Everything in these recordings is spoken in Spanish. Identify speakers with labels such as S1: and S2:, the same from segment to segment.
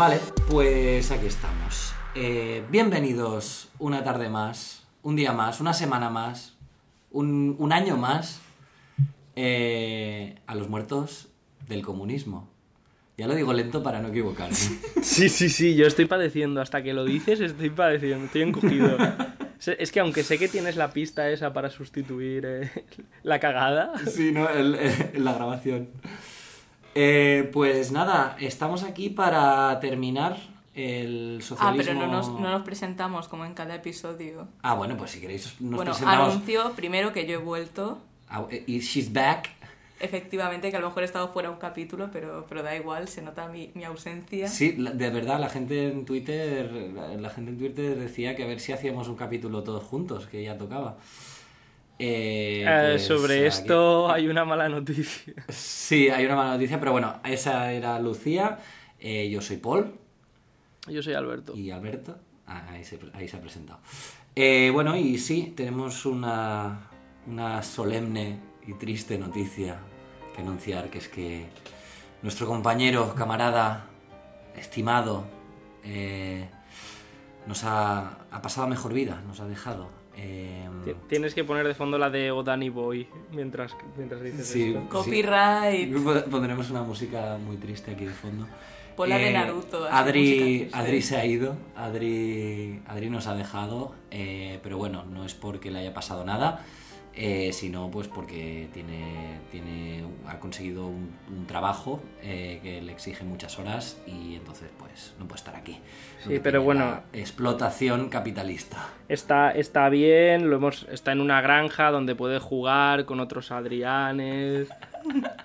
S1: Vale, pues aquí estamos. Eh, bienvenidos una tarde más, un día más, una semana más, un, un año más eh, a los muertos del comunismo. Ya lo digo lento para no equivocarme.
S2: Sí, sí, sí, yo estoy padeciendo. Hasta que lo dices, estoy padeciendo, estoy encogido. Es que aunque sé que tienes la pista esa para sustituir eh, la cagada,
S1: Sí, ¿no? El- el- la grabación. Eh, pues nada, estamos aquí para terminar el
S3: Ah,
S1: socialismo...
S3: pero no nos, no nos presentamos como en cada episodio.
S1: Ah, bueno, pues si queréis nos
S3: bueno,
S1: presentamos...
S3: anuncio primero que yo he vuelto.
S1: Ah, Y she's back.
S3: Efectivamente, que a lo mejor he estado fuera un capítulo, pero, pero da igual, se nota mi, mi ausencia.
S1: Sí, de verdad, la gente en Twitter, la gente en Twitter decía que a ver si hacíamos un capítulo todos juntos, que ya tocaba. Eh,
S2: eh,
S1: pues,
S2: sobre
S1: aquí-
S2: esto hay una mala noticia.
S1: Sí, hay una mala noticia, pero bueno, esa era Lucía, eh, yo soy Paul
S2: Yo soy Alberto.
S1: y Alberto. Ah, ahí, se, ahí se ha presentado. Bueno, y sí, tenemos una, una solemne y triste noticia que anunciar, que es que nuestro compañero, camarada, estimado, nos ha, ha pasado mejor vida, nos ha dejado. Eh,
S2: Ti- Tienes que poner de fondo la de O Danny Boy mientras, mientras dices
S1: sí,
S2: esto.
S3: Copyright.
S1: sí. Pondremos una música muy triste aquí de fondo.
S3: Pon la de
S1: Eh,
S3: Naruto, así,
S1: Adri. Adri se ha ido, Adri, Adri nos ha dejado, eh, pero bueno, no es porque le haya pasado nada, eh, sino pues porque tiene, tiene, ha conseguido un, un trabajo eh, que le exige muchas horas y entonces pues no puede estar aquí.
S2: Sí, pero bueno.
S1: Explotación capitalista.
S2: Está, está bien, lo hemos, está en una granja donde puede jugar con otros Adrianes.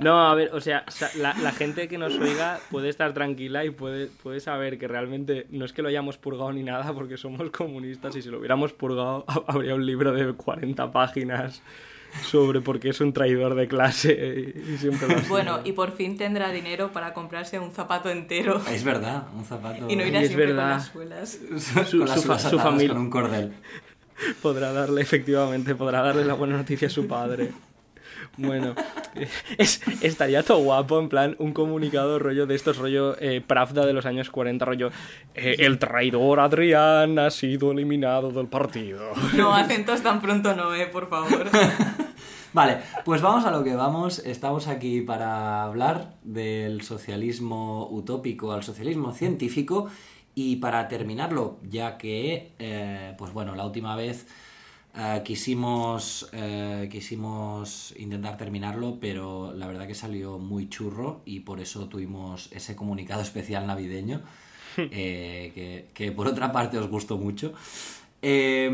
S2: No, a ver, o sea, la, la gente que nos oiga puede estar tranquila y puede, puede saber que realmente no es que lo hayamos purgado ni nada porque somos comunistas y si lo hubiéramos purgado ha- habría un libro de 40 páginas sobre por qué es un traidor de clase y siempre lo.
S3: Bueno, y por fin tendrá dinero para comprarse un zapato entero
S1: Es verdad, un zapato
S3: y no irá siempre
S2: verdad.
S3: con las suelas.
S2: Su-
S1: con las
S2: su fa-
S1: suelas
S2: su
S1: atadas
S2: familia.
S1: con un cordel.
S2: podrá darle, efectivamente, podrá darle la buena noticia a su padre. Bueno, es, estaría todo guapo, en plan, un comunicado rollo de estos, rollo eh, Pravda de los años 40, rollo eh, el traidor Adrián ha sido eliminado del partido.
S3: No, acentos tan pronto no, eh, por favor.
S1: Vale, pues vamos a lo que vamos. Estamos aquí para hablar del socialismo utópico al socialismo científico y para terminarlo, ya que, eh, pues bueno, la última vez eh, quisimos, eh, quisimos intentar terminarlo, pero la verdad que salió muy churro y por eso tuvimos ese comunicado especial navideño, eh, que, que por otra parte os gustó mucho. Eh,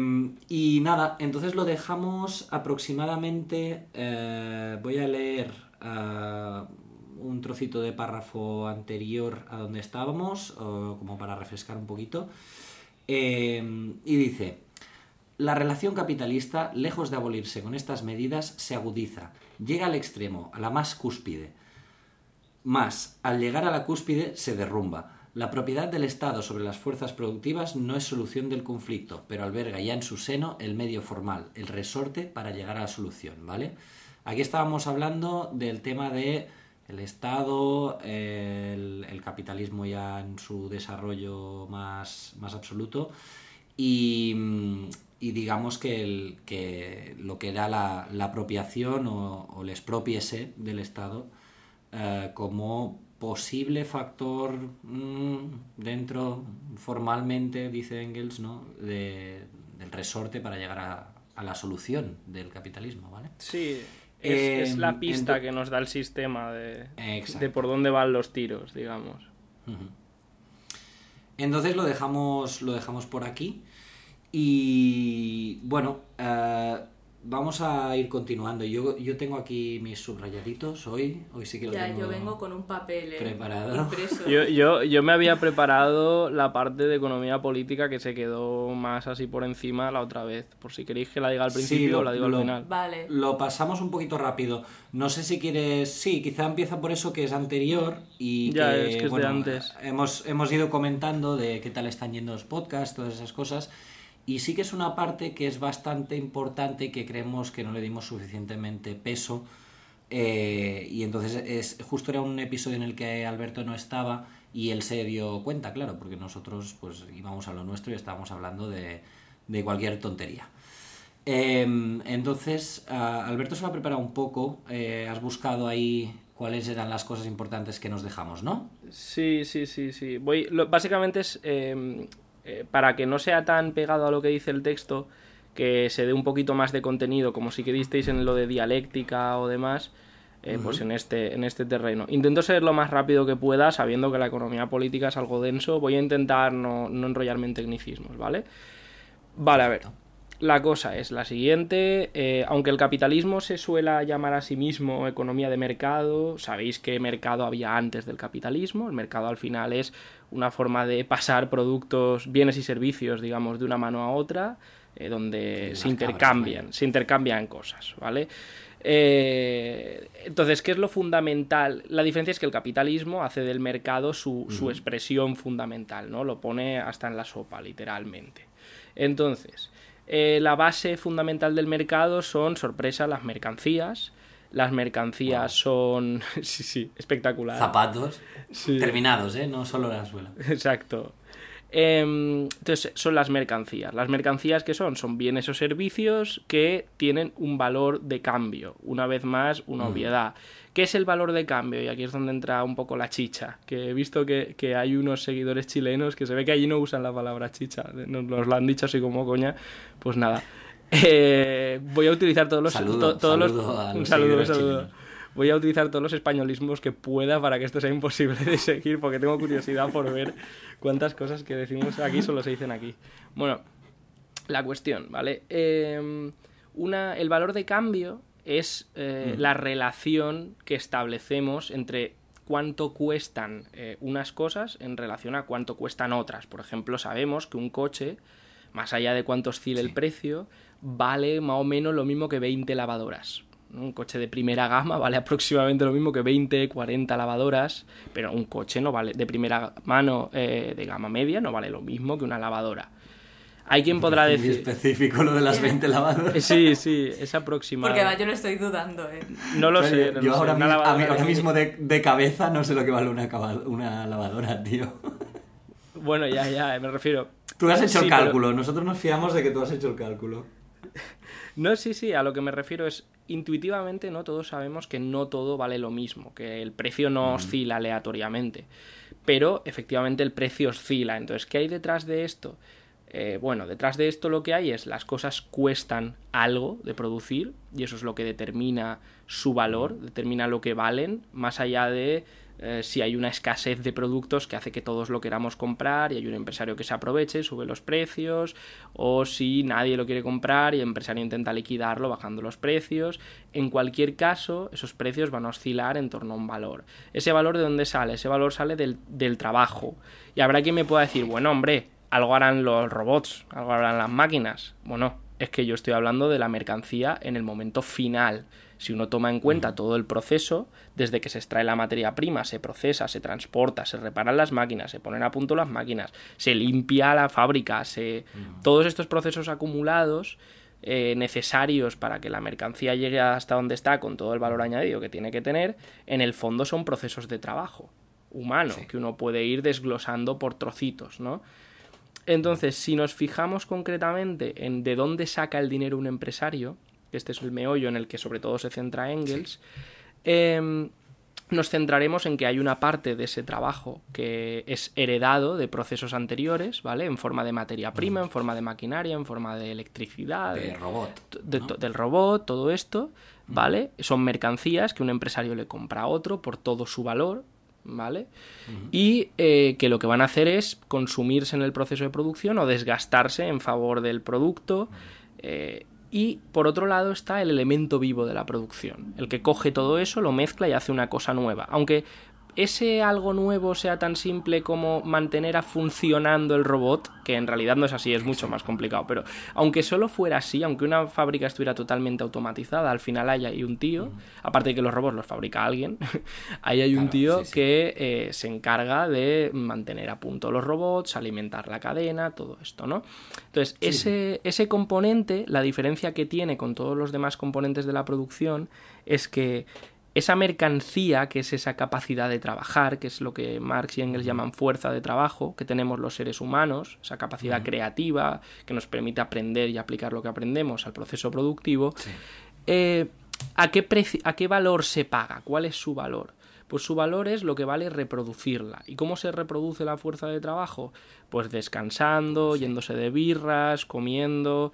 S1: y nada, entonces lo dejamos aproximadamente. eh, voy a leer un trocito de párrafo anterior a donde estábamos, como para refrescar un poquito. Y dice: La relación capitalista, lejos de abolirse con estas medidas, se agudiza, llega al extremo, a la más cúspide. Más, al llegar a la cúspide, se derrumba. La propiedad del Estado sobre las fuerzas productivas no es solución del conflicto, pero alberga ya en su seno el medio formal, el resorte para llegar a la solución, ¿vale? Aquí estábamos hablando del tema de el Estado, el, capitalismo ya en su desarrollo más, más absoluto y, mm, y digamos que, el, que lo que era la, la apropiación o, o el expropiese del Estado eh, como posible factor mm, dentro, formalmente, dice Engels, ¿no? de, del resorte para llegar a, a la solución del capitalismo, ¿vale?
S2: Sí, es,
S1: Eh,
S2: es la pista
S1: ento-
S2: que nos da el sistema de, de por dónde van los tiros, digamos.
S1: Entonces lo dejamos, lo dejamos por aquí. Y bueno, eh, vamos a ir continuando. Yo, yo tengo aquí mis subrayaditos hoy. Hoy sí que lo
S3: Ya,
S1: tengo
S3: yo vengo con un papel eh,
S1: preparado.
S3: impreso.
S2: Yo, yo, yo me había preparado la parte de economía política que se quedó más así por encima la otra vez. Por si queréis que la diga al
S1: Sí,
S2: principio
S1: lo-
S2: o la digo
S1: lo-
S2: al final.
S3: Vale.
S1: Lo pasamos un poquito rápido. No sé si quieres. Sí, quizá empieza por eso que es anterior y
S2: Ya,
S1: que,
S2: es que es de
S1: bueno,
S2: antes.
S1: Hemos, hemos ido comentando de qué tal están yendo los podcasts, todas esas cosas. Y sí que es una parte que es bastante importante y que creemos que no le dimos suficientemente peso Eh, y entonces es, justo era un episodio en el que Alberto no estaba y él se dio cuenta, claro, porque nosotros pues íbamos a lo nuestro y estábamos hablando de, de cualquier tontería. Em, entonces, Alberto se lo ha preparado un poco. Eh, has buscado ahí cuáles eran las cosas importantes que nos dejamos, ¿no?
S2: Sí, sí, sí, sí. Voy, básicamente es em, eh, para que no sea tan pegado a lo que dice el texto, que se dé un poquito más de contenido, como si queristeis en lo de dialéctica o demás. Eh, pues en este, en este terreno. Intento ser lo más rápido que pueda, sabiendo que la economía política es algo denso. Voy a intentar no, no enrollarme en tecnicismos, ¿vale? Vale, a ver. La cosa es la siguiente, eh, aunque el capitalismo se suela llamar a sí mismo economía de mercado, sabéis que mercado había antes del capitalismo, el mercado al final es una forma de pasar productos, bienes y servicios, digamos, de una mano a otra, eh, donde se intercambian, se intercambian cosas, ¿vale? Eh, entonces, ¿qué es lo fundamental? La diferencia es que el capitalismo hace del mercado su, su expresión fundamental, ¿no? Lo pone hasta en la sopa, literalmente. Entonces, eh, la base fundamental del mercado son, sorpresa, las mercancías. Las mercancías son. sí, sí, espectacular.
S1: Zapatos. Terminados, ¿eh? No solo la suela.
S2: Exacto. Em, entonces, son las mercancías. Las mercancías que son? Son bienes o servicios que tienen un valor de cambio. Una vez más, una mm. obviedad. ¿Qué es el valor de cambio? Y aquí es donde entra un poco la chicha, que he visto que, hay unos seguidores chilenos que se ve que allí no usan la palabra chicha, nos, lo han dicho así como coña, pues nada. Eh, voy a utilizar todos los... todos los, un saludo, un saludo. Voy a utilizar todos los españolismos que pueda para que esto sea imposible de seguir, porque tengo curiosidad por ver cuántas cosas que decimos aquí solo se dicen aquí. Bueno, la cuestión, ¿vale? Eh, una, el valor de cambio es eh, mm. la relación que establecemos entre cuánto cuestan eh, unas cosas en relación a cuánto cuestan otras. Por ejemplo, sabemos que un coche, más allá de cuánto oscile el precio, vale más o menos lo mismo que 20 lavadoras. Un coche de primera gama vale aproximadamente lo mismo que 20, 40 lavadoras, pero un coche no vale de primera mano eh, de gama media no vale lo mismo que una lavadora. Hay quien podrá decir.
S1: específico lo de las 20 lavadoras.
S2: Sí, sí, es aproximado.
S3: Porque yo lo estoy dudando, ¿eh?
S2: No lo sé.
S1: yo ahora, mismo, de, cabeza no sé lo que vale una, una lavadora, tío.
S2: Bueno, ya, ya, me refiero.
S1: Tú has hecho el cálculo, nosotros nos fiamos de que tú has hecho el cálculo.
S2: No, sí, sí, a lo que me refiero es, intuitivamente, ¿no? Todos sabemos que no todo vale lo mismo, que el precio no mm. oscila aleatoriamente. Pero, efectivamente, el precio oscila. Entonces, ¿qué hay detrás de esto? Eh, bueno, detrás de esto lo que hay es las cosas cuestan algo de producir y eso es lo que determina su valor, determina lo que valen, más allá de eh, si hay una escasez de productos que hace que todos lo queramos comprar y hay un empresario que se aproveche, sube los precios, o si nadie lo quiere comprar y el empresario intenta liquidarlo bajando los precios. En cualquier caso, esos precios van a oscilar en torno a un valor. ¿Ese valor de dónde sale? Ese valor sale del, del trabajo. Y habrá quien me pueda decir, bueno, hombre, algo harán los robots, algo harán las máquinas. Bueno, es que yo estoy hablando de la mercancía en el momento final. Si uno toma en cuenta todo el proceso, desde que se extrae la materia prima, se procesa, se transporta, se reparan las máquinas, se ponen a punto las máquinas, se limpia la fábrica, se... todos estos procesos acumulados eh, necesarios para que la mercancía llegue hasta donde está con todo el valor añadido que tiene que tener, en el fondo son procesos de trabajo humano que uno puede ir desglosando por trocitos, ¿no? Entonces, si nos fijamos concretamente en de dónde saca el dinero un empresario, que este es el meollo en el que sobre todo se centra Engels, em, nos centraremos en que hay una parte de ese trabajo que es heredado de procesos anteriores, ¿vale? En forma de materia prima, en forma de maquinaria, en forma de electricidad.
S1: De robot.
S2: Del robot, todo esto, ¿vale? Son mercancías que un empresario le compra a otro por todo su valor, ¿vale? Y eh, que lo que van a hacer es consumirse en el proceso de producción o desgastarse en favor del producto. Eh, y por otro lado está el elemento vivo de la producción, el que coge todo eso, lo mezcla y hace una cosa nueva. Aunque ese algo nuevo sea tan simple como mantener a funcionando el robot, que en realidad no es así, es mucho más complicado, pero aunque solo fuera así, aunque una fábrica estuviera totalmente automatizada, al final hay ahí un tío, aparte de que los robots los fabrica alguien, ahí hay un tío que eh, se encarga de mantener a punto los robots, alimentar la cadena, todo esto, ¿no? Entonces, ese, ese componente, la diferencia que tiene con todos los demás componentes de la producción es que esa mercancía, que es esa capacidad de trabajar, que es lo que Marx y Engels llaman fuerza de trabajo, que tenemos los seres humanos, esa capacidad creativa que nos permite aprender y aplicar lo que aprendemos al proceso productivo, eh, ¿a, qué ¿a qué valor se paga? ¿Cuál es su valor? Pues su valor es lo que vale reproducirla. ¿Y cómo se reproduce la fuerza de trabajo? Pues descansando, yéndose de birras, comiendo,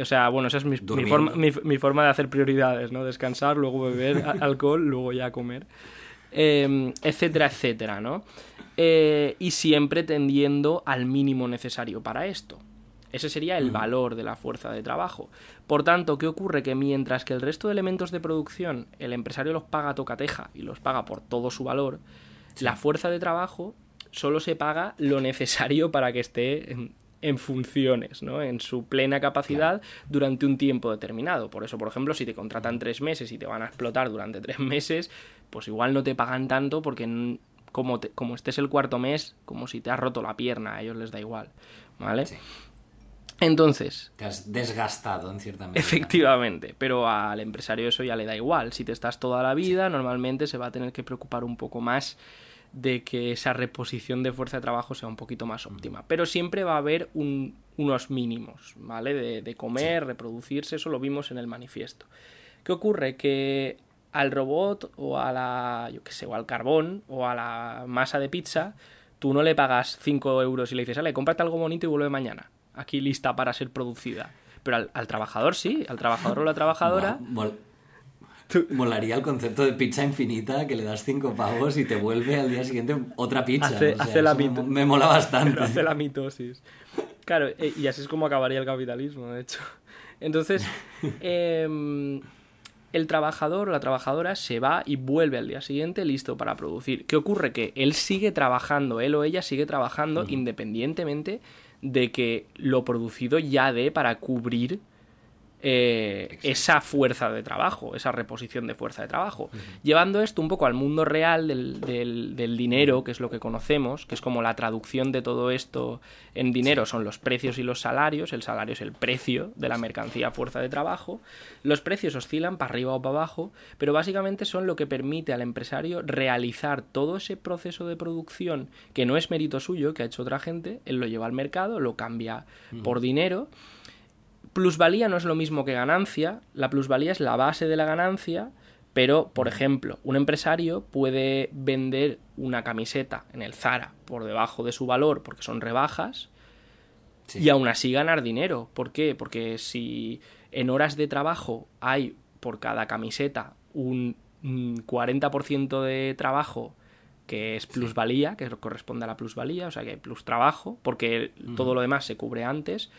S2: o sea, bueno, esa es mi, forma, mi, forma, de hacer prioridades, ¿no? Descansar, luego beber alcohol, luego ya comer, em, etcétera, etcétera, ¿no? Eh, y siempre tendiendo al mínimo necesario para esto. Ese sería el valor de la fuerza de trabajo. Por tanto, ¿qué ocurre? Que mientras que el resto de elementos de producción el empresario los paga a tocateja y los paga por todo su valor, la fuerza de trabajo solo se paga lo necesario para que esté en funciones, ¿no? en su plena capacidad durante un tiempo determinado. Por eso, por ejemplo, si te contratan tres meses y te van a explotar durante tres meses, pues igual no te pagan tanto porque como, como estés el cuarto mes, como si te has roto la pierna, a ellos les da igual. ¿Vale? Entonces.
S1: Te has desgastado en cierta medida.
S2: Efectivamente, pero al empresario eso ya le da igual. Si te estás toda la vida, normalmente se va a tener que preocupar un poco más de que esa reposición de fuerza de trabajo sea un poquito más óptima. Pero siempre va a haber unos mínimos, ¿vale? De, comer, reproducirse, eso lo vimos en el manifiesto. ¿Qué ocurre? Que al robot o a la, yo qué sé, o al carbón o a la masa de pizza, tú no le pagas 5 euros y le dices, sale, cómprate algo bonito y vuelve mañana, aquí lista para ser producida. Pero al, trabajador sí, al trabajador o la trabajadora...
S1: Molaría el concepto de pizza infinita que le das cinco pavos y te vuelve al día siguiente otra pizza.
S2: Hace, la me,
S1: me, mola bastante.
S2: hace la mitosis. Claro, eh, y así es como acabaría el capitalismo, de hecho. Entonces, em, el trabajador o la trabajadora se va y vuelve al día siguiente listo para producir. ¿Qué ocurre? Que él sigue trabajando, él o ella sigue trabajando independientemente de que lo producido ya dé para cubrir eh, esa fuerza de trabajo, esa reposición de fuerza de trabajo. Llevando esto un poco al mundo real del, dinero, que es lo que conocemos, que es como la traducción de todo esto en dinero, son los precios y los salarios. El salario es el precio de la mercancía fuerza de trabajo. Los precios oscilan para arriba o para abajo, pero básicamente son lo que permite al empresario realizar todo ese proceso de producción que no es mérito suyo, que ha hecho otra gente, él lo lleva al mercado, lo cambia por dinero Plusvalía no es lo mismo que ganancia, la plusvalía es la base de la ganancia, pero, por ejemplo, un empresario puede vender una camiseta en el Zara por debajo de su valor porque son rebajas y aún así ganar dinero. ¿Por qué? Porque si en horas de trabajo hay por cada camiseta un 40% de trabajo que es plusvalía, que corresponde a la plusvalía, o sea que hay plus trabajo, porque todo lo demás se cubre antes,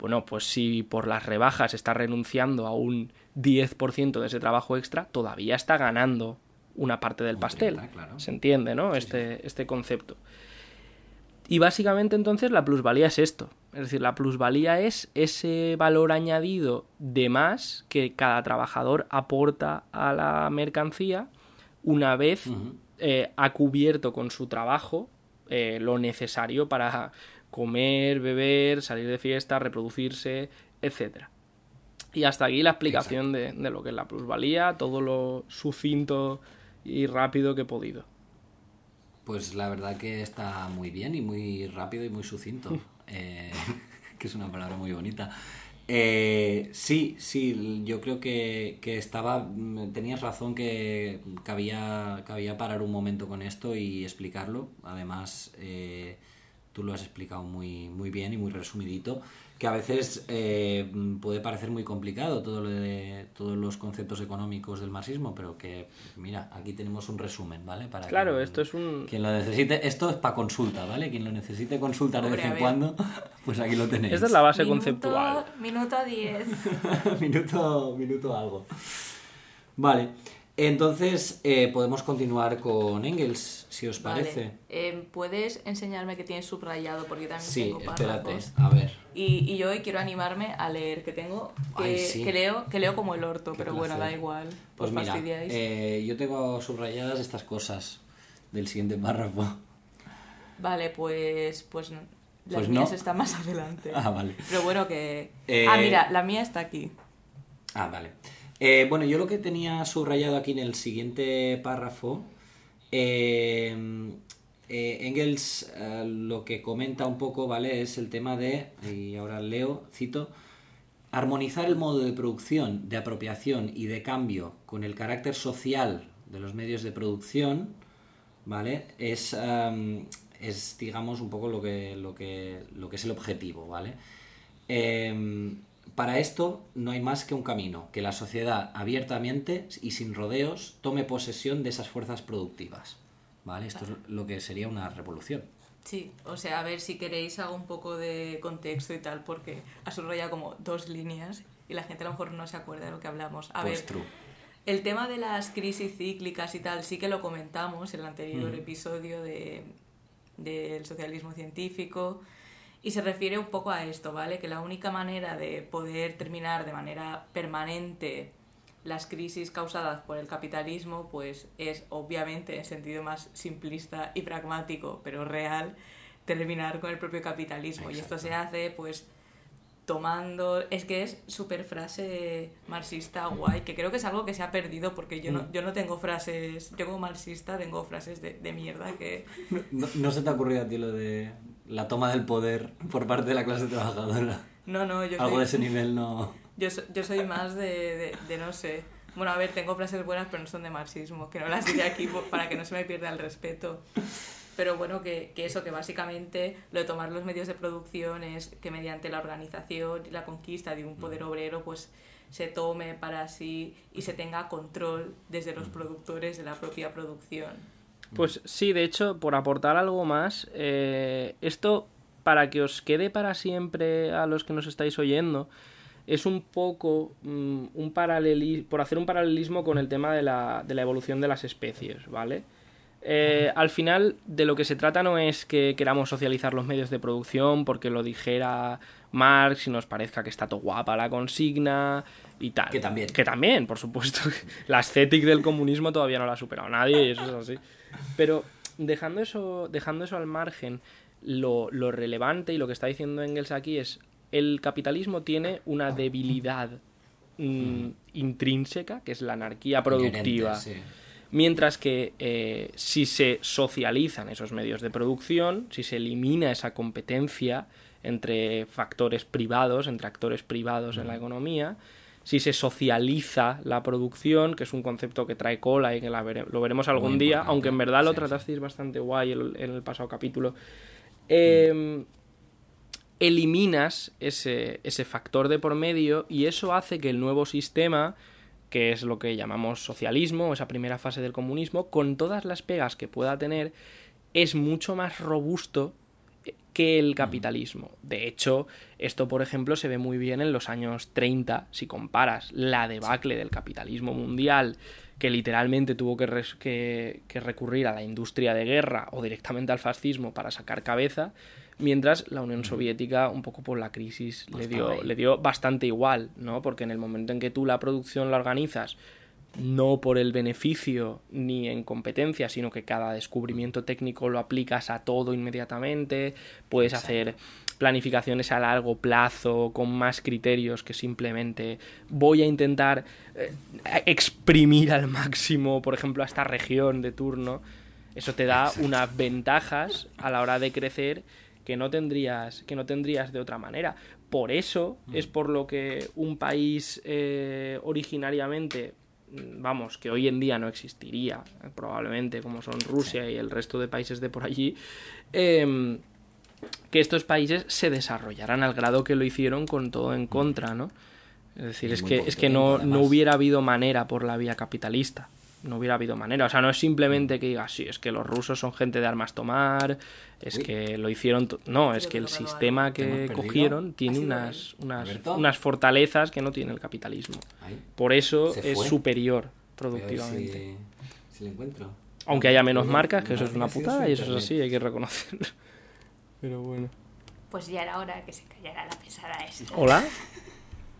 S2: bueno, pues si por las rebajas está renunciando a un 10% de ese trabajo extra, todavía está ganando una parte del pastel. Se entiende, ¿no? este, este concepto. Y básicamente entonces la plusvalía es esto. Es decir, la plusvalía es ese valor añadido de más que cada trabajador aporta a la mercancía una vez eh, ha cubierto con su trabajo eh, lo necesario para comer, beber, salir de fiesta, reproducirse, etc. Y hasta aquí la explicación de, lo que es la plusvalía, todo lo sucinto y rápido que he podido.
S1: Pues la verdad que está muy bien y muy rápido y muy sucinto, eh, que es una palabra muy bonita. Eh, sí, sí, yo creo que, estaba, tenías razón que cabía, cabía parar un momento con esto y explicarlo. Además, eh, tú lo has explicado muy, muy bien y muy resumidito, que a veces eh, puede parecer muy complicado todo lo de todos los conceptos económicos del marxismo, pero que mira, aquí tenemos un resumen, ¿vale?
S2: Para claro, esto es un
S1: quien lo necesite, esto es para consulta, ¿vale? Quien lo necesite consultar de vez en cuando, pues aquí lo tenéis.
S2: Esta es la base conceptual.
S3: Minuto 10.
S1: minuto, minuto algo. Vale. Entonces, eh, podemos continuar con Engels, si os parece.
S3: Eh, ¿Puedes enseñarme que tienes subrayado? Porque también
S1: sí,
S3: tengo
S1: espérate, a ver.
S3: Y, yo hoy quiero animarme a leer, que tengo, que, leo, que leo como el orto, pero bueno, da igual.
S1: Pues mira, eh, yo tengo subrayadas estas cosas del siguiente párrafo.
S3: Vale, pues, pues las
S1: pues
S3: mías están más adelante.
S1: Ah, vale.
S3: Pero bueno, que... Ah, mira, la mía está aquí.
S1: Ah, vale. Eh, bueno, yo lo que tenía subrayado aquí en el siguiente párrafo, eh, eh, Engels lo que comenta un poco, ¿vale? Es el tema de, y ahora leo, cito, armonizar el modo de producción, de apropiación y de cambio con el carácter social de los medios de producción, ¿vale? Es, es digamos, un poco lo que, lo, que, lo que es el objetivo, ¿vale? Para esto no hay más que un camino, que la sociedad abiertamente y sin rodeos tome posesión de esas fuerzas productivas. ¿Vale? Esto es lo que sería una revolución.
S3: Sí, o sea, a ver si queréis hago un poco de contexto y tal, porque ha subrayado como dos líneas y la gente a lo mejor no se acuerda de lo que hablamos. A
S1: pues
S3: ver, el tema de las crisis cíclicas y tal, sí que lo comentamos en el anterior episodio de, del socialismo científico y se refiere un poco a esto, ¿vale? Que la única manera de poder terminar de manera permanente las crisis causadas por el capitalismo, pues es obviamente en sentido más simplista y pragmático, pero real, terminar con el propio capitalismo. Y esto se hace, pues, tomando... Es que es súper frase marxista guay, que creo que es algo que se ha perdido porque yo no, mm. yo no tengo frases... Yo como marxista tengo frases de, de mierda que...
S1: No, no se te ha ocurrido a ti lo de la toma del poder por parte de la clase trabajadora.
S3: No, no,
S1: yo Algo de ese nivel no...
S3: Yo, yo soy más de, de, no sé... Bueno, a ver, tengo frases buenas, pero no son de marxismo, que no las diré aquí para que no se me pierda el respeto. Pero bueno, que, que, eso, que básicamente lo de tomar los medios de producción es que mediante la organización y la conquista de un poder obrero, pues se tome para sí y se tenga control desde los productores de la propia producción.
S2: Pues sí, de hecho, por aportar algo más, eh, esto para que os quede para siempre a los que nos estáis oyendo, es un poco mm, un paralelismo, por hacer un paralelismo con el tema de la, de la evolución de las especies, ¿vale? Eh, al final, de lo que se trata no es que queramos socializar los medios de producción porque lo dijera Marx y nos parezca que está todo guapa la consigna y tal.
S1: Que también.
S2: Que también, por supuesto. La estética del comunismo todavía no la ha superado nadie y eso es así. Pero dejando eso, dejando eso al margen, lo, relevante y lo que está diciendo Engels aquí es el capitalismo tiene una debilidad mm, intrínseca, que es la anarquía productiva. Mientras que eh, si se socializan esos medios de producción, si se elimina esa competencia entre factores privados, entre actores privados en la economía, si se socializa la producción, que es un concepto que trae cola y que lo veremos algún día, aunque en verdad lo tratasteis bastante guay en el pasado capítulo, em, eliminas ese, ese factor de por medio y eso hace que el nuevo sistema que es lo que llamamos socialismo, esa primera fase del comunismo, con todas las pegas que pueda tener, es mucho más robusto que el capitalismo. De hecho, esto, por ejemplo, se ve muy bien en los años 30, si comparas la debacle del capitalismo mundial, que literalmente tuvo que, recurrir a la industria de guerra o directamente al fascismo para sacar cabeza, mientras la Unión Soviética, un poco por la crisis, le dio, le dio bastante igual, ¿no? Porque en el momento en que tú la producción la organizas no por el beneficio ni en competencia, sino que cada descubrimiento técnico lo aplicas a todo inmediatamente, puedes hacer planificaciones a largo plazo con más criterios que simplemente voy a intentar eh, exprimir al máximo, por ejemplo, a esta región de turno. Eso te da unas ventajas a la hora de crecer que no tendrías que no tendrías de otra manera. Por eso mm. es por lo que un país eh, originariamente Mm, vamos, que hoy en día no existiría, probablemente, como son Rusia y el resto de países de por allí, em, que estos países se desarrollaran al grado que lo hicieron con todo en contra, ¿no? Es decir, es, que, es que no, no hubiera habido manera por la vía capitalista no hubiera habido manera. O sea, no es simplemente que diga, sí, es que los rusos son gente de armas tomar, es que lo hicieron. No, es que el sistema que cogieron tiene unas, unas, unas, fortalezas que no tiene el capitalismo. Por eso es superior productivamente.
S1: Si, encuentro.
S2: Aunque haya menos marcas, que eso es una putada y eso es así, hay que reconocerlo. Pero bueno.
S3: Pues ya era hora que se callara la pesada esa.
S2: ¿Hola?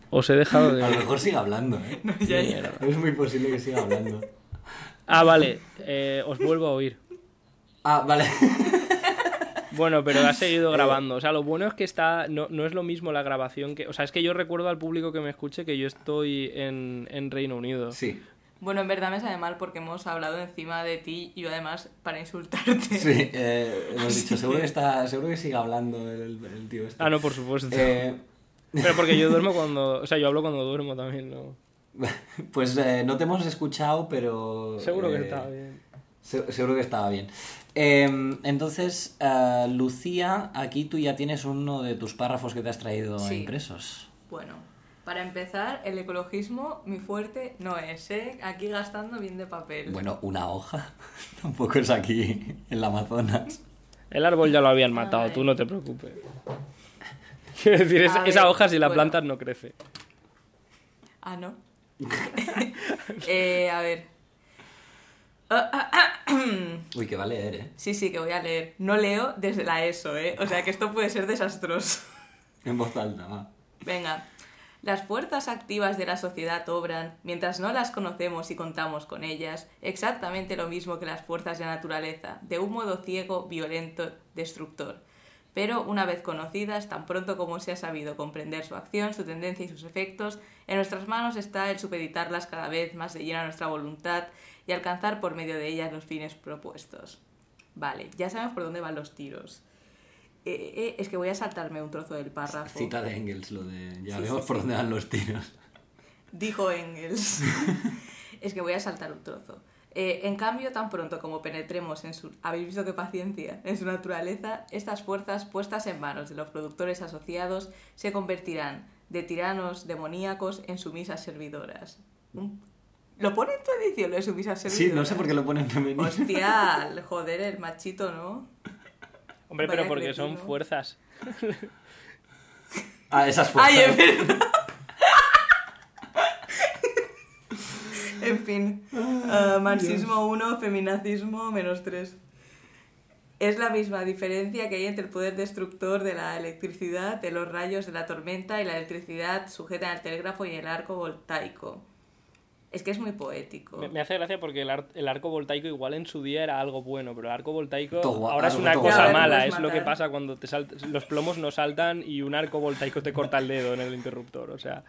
S2: Os he dejado de.
S1: A lo mejor siga hablando, ¿eh? Es muy posible que siga hablando.
S2: Ah, vale. Eh, os vuelvo a oír.
S1: Ah, vale.
S2: Bueno, pero ha seguido grabando. O sea, lo bueno es que está. No, no es lo mismo la grabación que. O sea, es que yo recuerdo al público que me escuche que yo estoy en, en Reino Unido.
S1: Sí.
S3: Bueno, en verdad me sabe mal porque hemos hablado encima de ti y yo además para insultarte.
S1: Sí, eh, hemos dicho, seguro que, está, seguro que sigue hablando el, el tío este.
S2: Ah, no, por supuesto.
S1: Eh,
S2: Pero porque yo duermo cuando. O sea, yo hablo cuando duermo también, ¿no?
S1: pues eh, no te hemos escuchado, pero...
S2: Seguro que
S1: eh,
S2: estaba bien.
S1: se- seguro que estaba bien. Eh, entonces, eh, Lucía, aquí tú ya tienes uno de tus párrafos que te has traído
S3: Sí.
S1: impresos.
S3: Bueno, para empezar, el ecologismo, mi fuerte no es, ¿eh? Aquí gastando bien de papel.
S1: Bueno, una hoja. Tampoco es aquí, en la Amazonas.
S2: El árbol ya lo habían matado, tú no te preocupes. Quiero decir, esa, hoja si la
S3: bueno.
S2: plantas no crece.
S3: Ah, ¿no? eh, a ver.
S1: Uy, que va a leer, ¿eh?
S3: Sí, sí, que voy a leer. No leo desde la ESO, ¿eh? O sea que esto puede ser desastroso.
S1: En voz alta, va.
S3: Venga. Las fuerzas activas de la sociedad obran, mientras no las conocemos y contamos con ellas, exactamente lo mismo que las fuerzas de la naturaleza, de un modo ciego, violento, destructor. Pero una vez conocidas, tan pronto como se ha sabido comprender su acción, su tendencia y sus efectos, en nuestras manos está el supeditarlas cada vez más de llena a nuestra voluntad y alcanzar por medio de ellas los fines propuestos. Vale, ya sabemos por dónde van los tiros. Eh, eh, es que voy a saltarme un trozo del párrafo.
S1: Cita de Engels, lo de... Ya
S3: Sí,
S1: vemos
S3: sí,
S1: por
S3: sí.
S1: dónde van los tiros.
S3: Dijo Engels. es que voy a saltar un trozo. Eh, en cambio, tan pronto como penetremos en su... ¿Habéis visto qué paciencia? En su naturaleza, estas fuerzas puestas en manos de los productores asociados se convertirán de tiranos demoníacos en sumisas servidoras. ¿Lo pone en tu edición lo de sumisas servidoras?
S1: Sí, no sé por qué lo ponen femenino.
S3: Hostia, joder, el machito, ¿no?
S2: Hombre,
S3: Vaya
S2: pero porque son fuerzas.
S1: Ah, esas fuerzas.
S3: ¡Ay, es verdad! En fin, ah, marxismo 1, feminacismo menos 3. Es la misma diferencia que hay entre el poder destructor de la electricidad, de los rayos de la tormenta y la electricidad sujeta al telégrafo y el arco voltaico. Es que es muy poético.
S2: Me, me hace gracia porque el, ar- el arco voltaico igual en su día era algo bueno, pero el arco voltaico
S1: Todo
S2: ahora es una
S1: todo
S2: cosa mala.
S3: Ya,
S2: Es lo que pasa cuando te salt- los plomos no saltan y un arco voltaico te corta el dedo en el interruptor. O sea,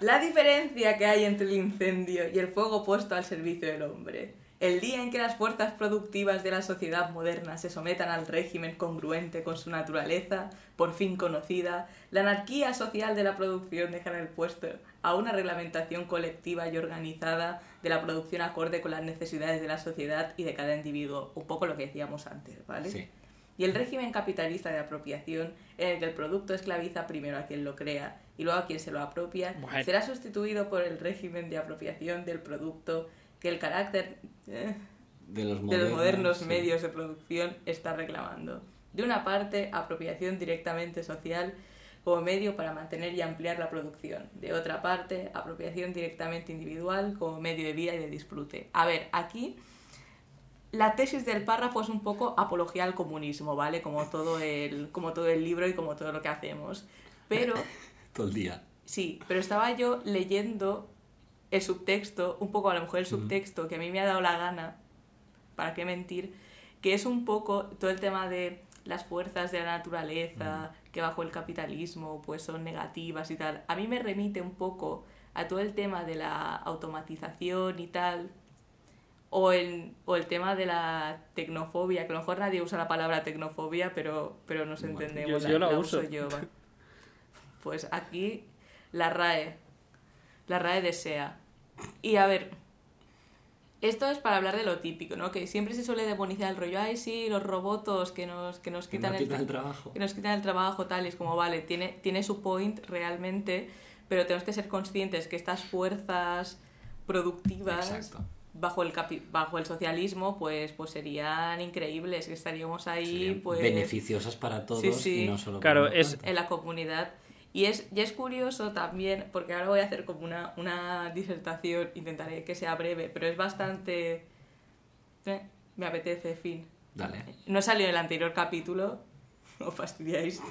S3: La diferencia que hay entre el incendio y el fuego puesto al servicio del hombre. El día en que las fuerzas productivas de la sociedad moderna se sometan al régimen congruente con su naturaleza, por fin conocida, la anarquía social de la producción dejará el puesto a una reglamentación colectiva y organizada de la producción acorde con las necesidades de la sociedad y de cada individuo. Un poco lo que decíamos antes, ¿vale?
S1: Sí.
S3: Y el régimen capitalista de apropiación, en el que el producto esclaviza primero a quien lo crea y luego a quien se lo apropia,
S2: Bueno.
S3: será sustituido por el régimen de apropiación del producto que el carácter eh,
S1: De los
S3: de
S1: modernos,
S3: los modernos
S1: sí.
S3: medios de producción está reclamando. De una parte, apropiación directamente social como medio para mantener y ampliar la producción. De otra parte, apropiación directamente individual como medio de vida y de disfrute. A ver, aquí la tesis del párrafo es un poco apología al comunismo, ¿vale? Como todo el, como todo el libro y como todo lo que hacemos. Pero
S1: Todo el día.
S3: Sí, pero estaba yo leyendo el subtexto, un poco a lo mejor el subtexto que a mí me ha dado la gana, para qué mentir, que es un poco todo el tema de las fuerzas de la naturaleza, que bajo el capitalismo pues son negativas y tal. A mí me remite un poco a todo el tema de la automatización y tal, o el, o el tema de la tecnofobia, que a lo mejor nadie usa la palabra tecnofobia, pero, pero nos
S1: Bueno,
S3: entendemos.
S2: yo- yo la
S3: uso
S2: uso.
S3: yo. Pues aquí la RAE. La RAE desea. Y a ver, esto es para hablar de lo típico, ¿no? Que siempre se suele demonizar el rollo, ay, sí, los robotos que nos, que nos
S1: Que
S3: quitan
S1: no
S3: el,
S1: quitan el trabajo.
S3: que nos quitan el trabajo, tal, y es como, vale, tiene, tiene su point realmente, pero tenemos que ser conscientes que estas fuerzas productivas
S1: Exacto.
S3: bajo el capi- bajo el socialismo, pues, pues serían increíbles, que estaríamos ahí,
S1: Serían
S3: pues
S1: beneficiosas para todos
S3: Sí, sí.
S1: y no solo
S2: Claro, es-
S3: en la comunidad. Y es, y es curioso también, porque ahora voy a hacer como una, una disertación, intentaré que sea breve, pero es bastante... eh, me apetece, fin.
S1: Dale.
S3: No salió en el anterior capítulo, os fastidiáis.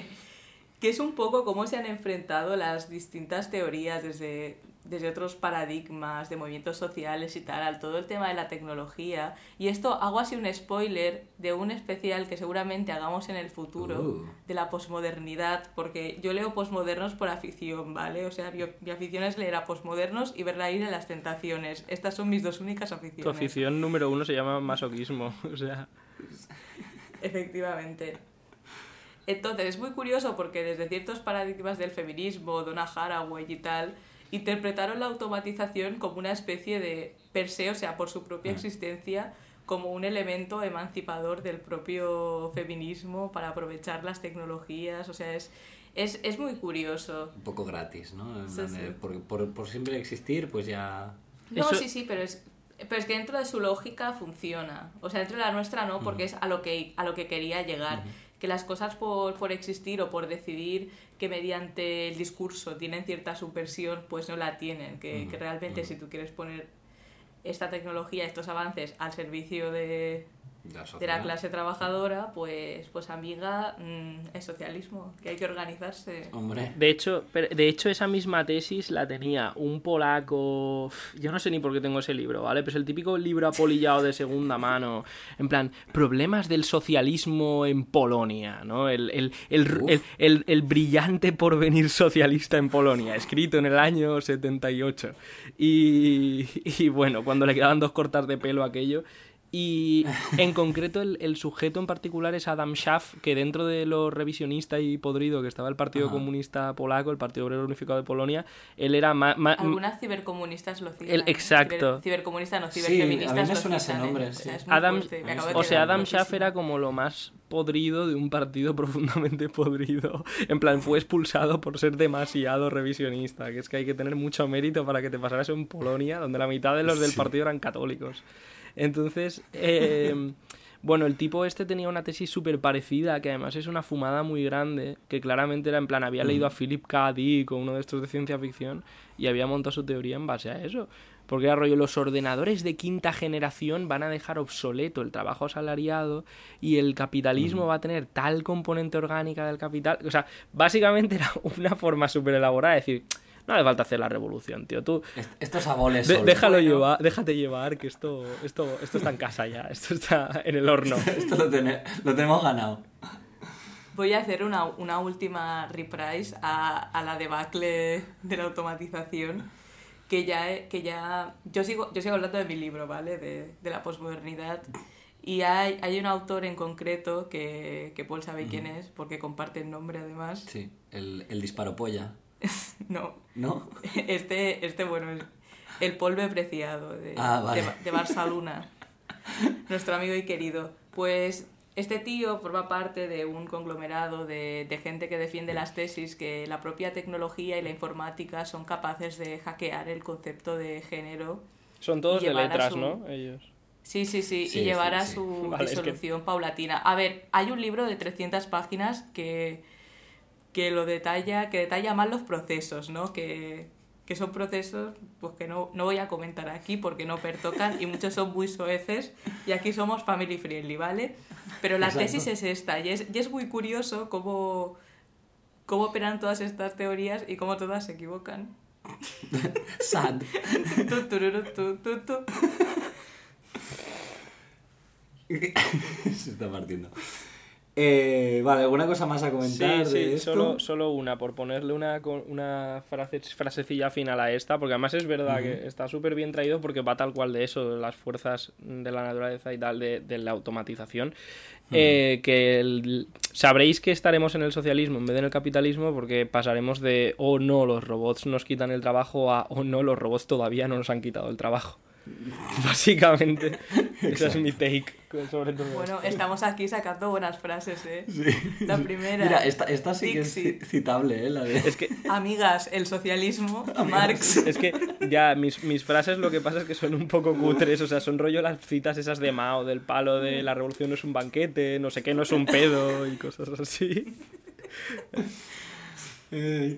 S3: que es un poco cómo se han enfrentado las distintas teorías desde, desde otros paradigmas de movimientos sociales y tal, al todo el tema de la tecnología. Y esto hago así un spoiler de un especial que seguramente hagamos en el futuro
S1: Uh.
S3: de la posmodernidad, porque yo leo posmodernos por afición, ¿vale? O sea, mi, mi afición es leer a posmodernos y ver la ira de las tentaciones. Estas son mis dos únicas aficiones.
S2: Tu afición número uno se llama masoquismo. O sea,
S3: Efectivamente. Entonces, es muy curioso porque desde ciertos paradigmas del feminismo, Donna Haraway y tal, interpretaron la automatización como una especie de per se, o sea, por su propia existencia, como un elemento emancipador del propio feminismo para aprovechar las tecnologías, o sea, es, es, es muy curioso.
S1: Un poco gratis, ¿no?
S3: Sí,
S1: Por, por, por siempre existir, pues ya...
S3: No,
S2: Eso-
S3: sí, sí, pero es, pero es que dentro de su lógica funciona. O sea, dentro de la nuestra no, porque es a lo que, a lo que quería llegar. Que las cosas por, por existir o por decidir que mediante el discurso tienen cierta subversión, pues no la tienen. Que, que realmente si tú quieres poner esta tecnología, estos avances al servicio de,
S1: de la
S3: de la clase trabajadora, pues, pues amiga, mm, es socialismo, que hay que organizarse.
S1: Hombre,
S2: de hecho, pero- de hecho, esa misma tesis la tenía un polaco. Yo no sé ni por qué tengo ese libro, ¿vale? Pero es el típico libro apolillado de segunda mano. En plan, problemas del socialismo en Polonia, ¿no? El, el, el, el, el- el brillante porvenir socialista en Polonia, escrito en el año 78. Y, y bueno, cuando le quedaban dos cortas de pelo a aquello. Y en concreto el, el sujeto en particular es Adam Schaff, que dentro de lo revisionista y podrido que estaba el Partido
S1: Ajá.
S2: Comunista Polaco, el Partido Obrero Unificado de Polonia, él era más...
S3: Algunas cibercomunistas lo citan.
S2: El-
S3: ¿eh?
S2: exacto.
S3: Ciber- cibercomunistas, no,
S1: Sí,
S3: ciberfeministas.
S1: a mí me
S3: lo
S1: suena ese
S3: ¿eh?
S1: nombre,
S3: O sea,
S1: sí.
S3: es muy
S2: Adam, o sea, Adam Schaff era como lo más podrido de un partido profundamente podrido. En plan, fue expulsado por ser demasiado revisionista, que es que hay que tener mucho mérito para que te pasara eso en Polonia, donde la mitad de los del
S1: Sí.
S2: partido eran católicos. Entonces, eh, bueno, el tipo este tenía una tesis súper parecida, que además es una fumada muy grande, que claramente era en plan, había leído a Philip K. Dick o uno de estos de ciencia ficción y había montado su teoría en base a eso. Porque era rollo, los ordenadores de quinta generación van a dejar obsoleto el trabajo asalariado y el capitalismo va a tener tal componente orgánica del capital. O sea, básicamente era una forma súper elaborada de decir, no hace falta hacer la revolución, tío. Tú
S1: est- estos aboles
S2: de- déjalo
S3: Bueno.
S2: llevar, déjate llevar, que esto, esto, esto está en casa ya, esto está en el horno.
S1: Esto lo, tene- lo tenemos ganado.
S3: Voy a hacer una, una última reprise a, a la debacle de la automatización. Que ya, que ya yo sigo yo sigo hablando de mi libro, ¿vale? De, de la posmodernidad. Y hay, hay un autor en concreto que, que Paul sabe quién es, porque comparte el nombre además.
S1: Sí, el, el disparo polla.
S3: No,
S1: ¿No?
S3: este, este bueno, es el polvo preciado de,
S1: Ah, vale.
S3: de, de Barcelona, nuestro amigo y querido. Pues este tío forma parte de un conglomerado de, de gente que defiende las tesis que la propia tecnología y la informática son capaces de hackear el concepto de género.
S2: Son todos de letras,
S3: su-
S2: ¿no? Ellos.
S3: Sí, sí, sí,
S1: Sí,
S3: y llevar
S1: sí,
S3: a
S1: sí.
S3: su
S2: Vale, es que-
S3: disolución paulatina. A ver, hay un libro de 300 páginas que, que lo detalla, que detalla más los procesos, ¿no? Que, que son procesos pues que no, no voy a comentar aquí porque no pertocan y muchos son muy soeces y aquí somos family friendly, ¿vale? Pero la
S1: Exacto.
S3: tesis es esta y es, y es muy curioso cómo, cómo operan todas estas teorías y cómo todas se equivocan.
S1: Sad.
S3: Tu, tururu, tu, tu, tu.
S1: Se está partiendo. Eh, vale, ¿alguna cosa más a comentar
S2: Sí,
S1: de
S2: sí,
S1: esto?
S2: solo, solo una, por ponerle una, una frase, frasecilla final a esta, porque además es verdad que está súper bien traído porque va tal cual de eso, de las fuerzas de la naturaleza y tal, de, de la automatización, eh, que el- sabréis que estaremos en el socialismo en vez de en el capitalismo porque pasaremos de, oh no, los robots nos quitan el trabajo a, oh no, los robots todavía no nos han quitado el trabajo. Básicamente, esa es mi take sobre todo
S3: Bueno, estamos aquí sacando buenas frases, ¿eh?
S1: Sí.
S3: La primera.
S1: Mira, esta, esta sí que es citable, ¿eh? La de...
S2: Es que
S3: Amigas, el socialismo, Marx.
S2: Es que ya mis, mis frases lo que pasa es que son un poco cutres, o sea, son rollo las citas esas de Mao, del palo de la revolución no es un banquete, no sé qué, no es un pedo y cosas así.